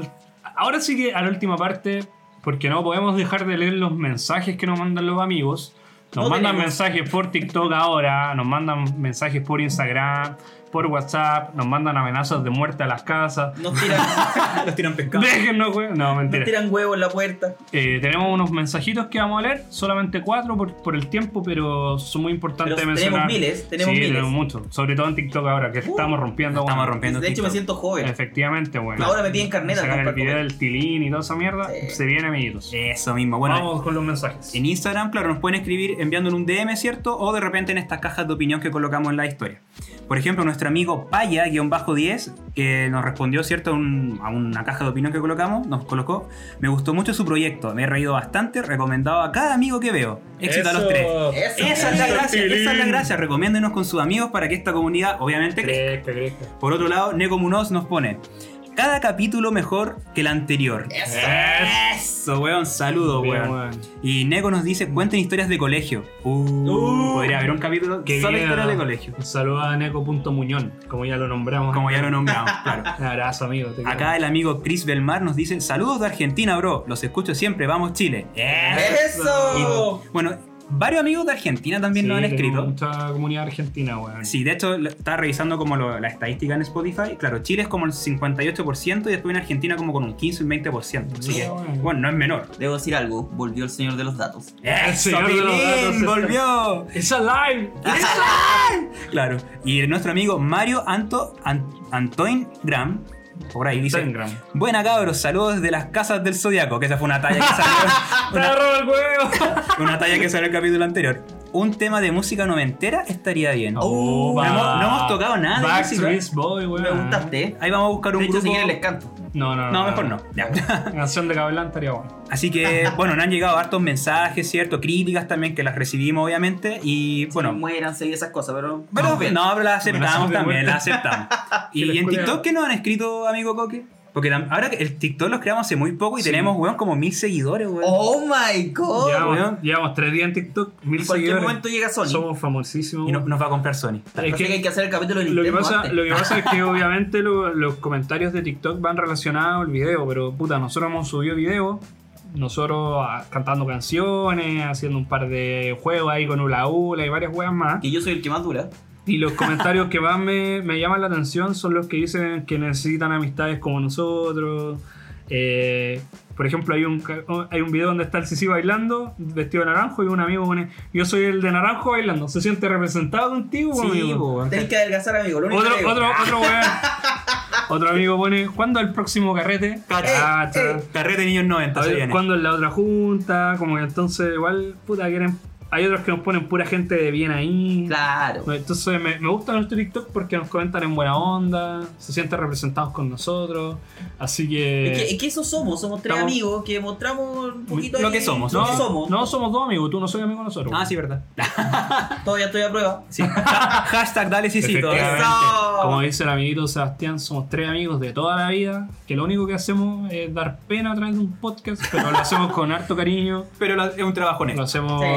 B: Ahora sí que a la última parte, porque no podemos dejar de leer los mensajes que nos mandan los amigos. Nos
C: No
B: mandan
C: tenemos.
B: mensajes por TikTok ahora, nos mandan mensajes por Instagram, por WhatsApp, nos mandan amenazas de muerte a las casas.
C: Nos tiran, <laughs>
D: Los tiran pescado.
B: Déjennos, güey. No,
C: nos
B: mentira.
C: tiran huevos en la puerta.
B: Eh, tenemos unos mensajitos que vamos a leer, solamente cuatro por, por el tiempo, pero son muy importantes
C: Pero
B: mencionar.
C: tenemos miles, tenemos
B: sí,
C: miles.
B: tenemos muchos, sobre todo en TikTok ahora, que estamos rompiendo.
D: Estamos
B: bueno.
D: rompiendo
C: De hecho, me siento joven.
B: Efectivamente, bueno.
C: Ahora me piden carnet al
B: Sacan el video
C: comer.
B: del tilín y toda esa mierda.
C: Sí.
B: Se viene, amiguitos.
D: Eso mismo. Bueno,
B: Vamos con los mensajes.
D: en Instagram, claro, nos pueden escribir enviándonos un DM, ¿cierto? O de repente en estas cajas de opinión que colocamos en la historia. Por ejemplo, nuestro amigo Paya-10, que nos respondió, ¿cierto? A, un- a una caja de opinión que colocamos, nos colocó. Me gustó mucho su proyecto, me he reído bastante, recomendado a cada amigo que veo. Éxito a los tres.
C: Eso.
D: Esa es la gracia, esa es la gracia. Recomiéndenos con sus amigos para que esta comunidad, obviamente, crezca.
B: Crezca, crezca.
D: Por otro lado, Neko Munoz nos pone. Cada capítulo mejor que el anterior.
C: Eso.
D: Eso, weón. Saludos, weón.
B: weón.
D: Y Neko nos dice, cuenten historias de colegio. Uh,
C: Uh.
D: podría haber un capítulo
B: Qué
D: solo historias de colegio.
B: Un saludo a Neko.muñón, como ya lo nombramos.
D: Como ya lo nombramos, <laughs> claro.
B: Un abrazo, amigo. te quiero.
D: Acá el amigo Chris Belmar nos dice, saludos de Argentina, bro. Los escucho siempre. Vamos, Chile.
C: Eso.
D: Y, bueno, varios amigos de Argentina también nos han
B: Sí,
D: escrito.
B: Mucha comunidad argentina, weón.
D: Sí, de hecho, estaba revisando como lo- la estadística en Spotify. Claro, Chile es como el 58% y después en Argentina como con un 15 y un 20%. Así que,
B: No, bueno.
D: bueno, no es menor.
C: Debo decir algo, volvió el señor de los datos.
D: ¡Eso,
B: señor de los datos
D: ¡Volvió!
B: ¡Es alive!
D: Claro. Y nuestro amigo Mario Anto, An- Antoine Gram Por ahí dice.
B: Tengram.
D: Buena cabros, saludos de las casas del Zodiaco, que esa fue una talla que salió. <laughs>
B: ¡Te
D: una,
B: el huevo! <laughs>
D: una talla que salió en el capítulo anterior. Un tema de música noventera estaría bien.
C: Oh,
D: no, hemos, no hemos tocado nada de
B: Backstreet
D: música.
B: Boy.
C: Me gustaste.
D: Ahí vamos a buscar un
C: De hecho, si
D: grupo.
C: quieren les canto.
B: No, no, no.
D: No, mejor no. Ya. <laughs>
B: Canción de Cabelán estaría bueno.
D: Así que, <laughs> bueno, nos han llegado hartos mensajes, ¿cierto? Críticas también, que las recibimos, obviamente. Y, bueno,
C: Bueno, muéranse y esas cosas, pero.
D: Pero,
C: bien.
D: no, pero las aceptamos también, las aceptamos. <laughs> Y en. TikTok, ¿qué nos han escrito, amigo Coque? Porque ahora que el TikTok los creamos hace muy poco y
B: Sí.
D: tenemos, weón, como mil seguidores, weón.
C: Oh my god.
B: llevamos,
D: weón.
B: llevamos tres días en TikTok, mil
C: en cualquier
B: seguidores.
C: momento llega Sony.
B: Somos famosísimos.
D: Y no- nos va a comprar Sony.
B: Es que-
C: que hay que hacer el capítulo de
B: Lo que, pasa,
C: antes.
B: lo que pasa es que <laughs> obviamente lo- los comentarios de TikTok van relacionados al video, pero puta, nosotros hemos subido videos, nosotros ah, cantando canciones, haciendo un par de juegos ahí con Ula Ula y varias juegas más.
C: Que yo soy el que más dura.
B: Y los comentarios que más me, me llaman la atención son los que dicen que necesitan amistades como nosotros. Eh, por ejemplo, hay un, ca- hay un video donde está el Sisi bailando, vestido de naranjo, y un amigo pone, yo soy el de naranjo bailando. ¿Se siente representado contigo,
D: Sí,
B: amigo?
C: Tenés que adelgazar, amigo. Lo único
B: Otro,
C: que
B: otro, otro weón. <laughs> Otro amigo pone, ¿cuándo el próximo carrete? Cacha.
C: eh.
D: Carrete niños 90
B: A
D: se
B: ver,
D: viene.
B: ¿Cuándo es la otra junta? Como que entonces igual, puta, quieren... Hay otros que nos ponen pura gente de bien ahí.
C: Claro.
B: Entonces me, me gusta nuestro TikTok porque nos comentan en buena onda, se sienten representados con nosotros. Así que...
C: Es que, es que eso somos, somos tres
B: Estamos-
C: amigos que mostramos un poquito
D: Lo que somos,
C: Lo
B: no,
C: que somos.
B: no somos dos amigos, tú no soy amigo de nosotros.
D: Ah, sí, verdad. <laughs>
C: Todavía estoy a prueba.
D: Sí. <laughs> Hashtag dale.
C: Eso.
B: Como dice el amiguito Sebastián, somos tres amigos de toda la vida, que lo único que hacemos es dar pena a través de un podcast, pero lo hacemos con harto cariño,
D: Pero es un trabajo
B: lo
D: honesto.
B: hacemos
C: Sí.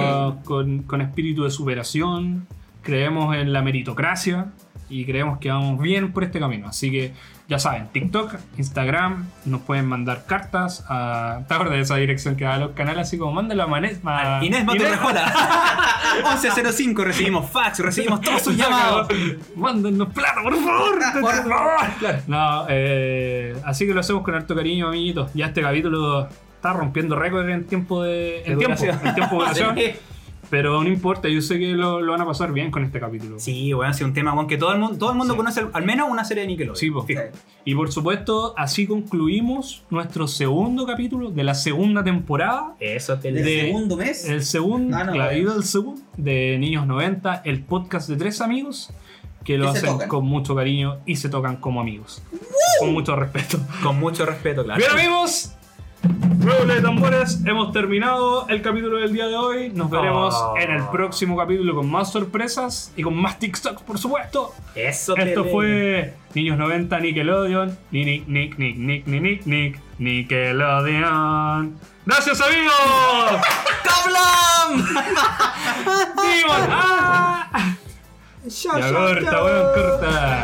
B: Con, con espíritu de superación, creemos en la meritocracia y creemos que vamos bien por este camino. Así que ya saben, TikTok, Instagram, nos pueden mandar cartas a... ¿Te acuerdas de esa dirección que da los canales? Así como mándalo a Manes... a-
D: Inés Maturrejola. 1105, <laughs> recibimos fax, recibimos todos sus <laughs> llamados.
B: Mándennos plata, por favor. <laughs>
C: Por favor.
B: No, eh, así que lo hacemos con harto cariño, amiguitos. Ya este capítulo está rompiendo récord en tiempo de. Tiempo, en tiempo de duración.
C: Sí.
B: Pero no importa, yo sé que lo, lo van a pasar bien con este capítulo.
D: Sí, weón, sí, un tema, weón, que todo el mundo, todo el mundo
B: Sí.
D: conoce al menos una serie de Nickelodeon.
B: Sí, po.
D: Fijo.
B: Y por supuesto, así concluimos nuestro segundo capítulo de la segunda temporada.
D: Eso te
C: ¿Del
B: De-
C: segundo mes?
B: El segundo,
C: Ah, no,
B: la
C: bueno.
B: vida del segundo, de Niños 90, el podcast de tres amigos que lo hacen
C: tocan.
B: con mucho cariño y se tocan como amigos. Con mucho respeto.
D: Con mucho respeto, claro.
B: Bien amigos, Redoble de tambores, hemos terminado el capítulo del día de hoy. Nos veremos
D: Oh.
B: en el próximo capítulo con más sorpresas y con más TikToks, por supuesto.
D: Eso
B: Esto fue Niños 90 Nickelodeon. Ni Nick, Nick, Nick, Nick, Nick, Nick, Nick, Nickelodeon. ¡Gracias amigos!
C: ¡Cablam! <laughs>
B: ¡Vimos! <laughs> ¡Ah! Ya
D: chao,
B: corta, weón, corta.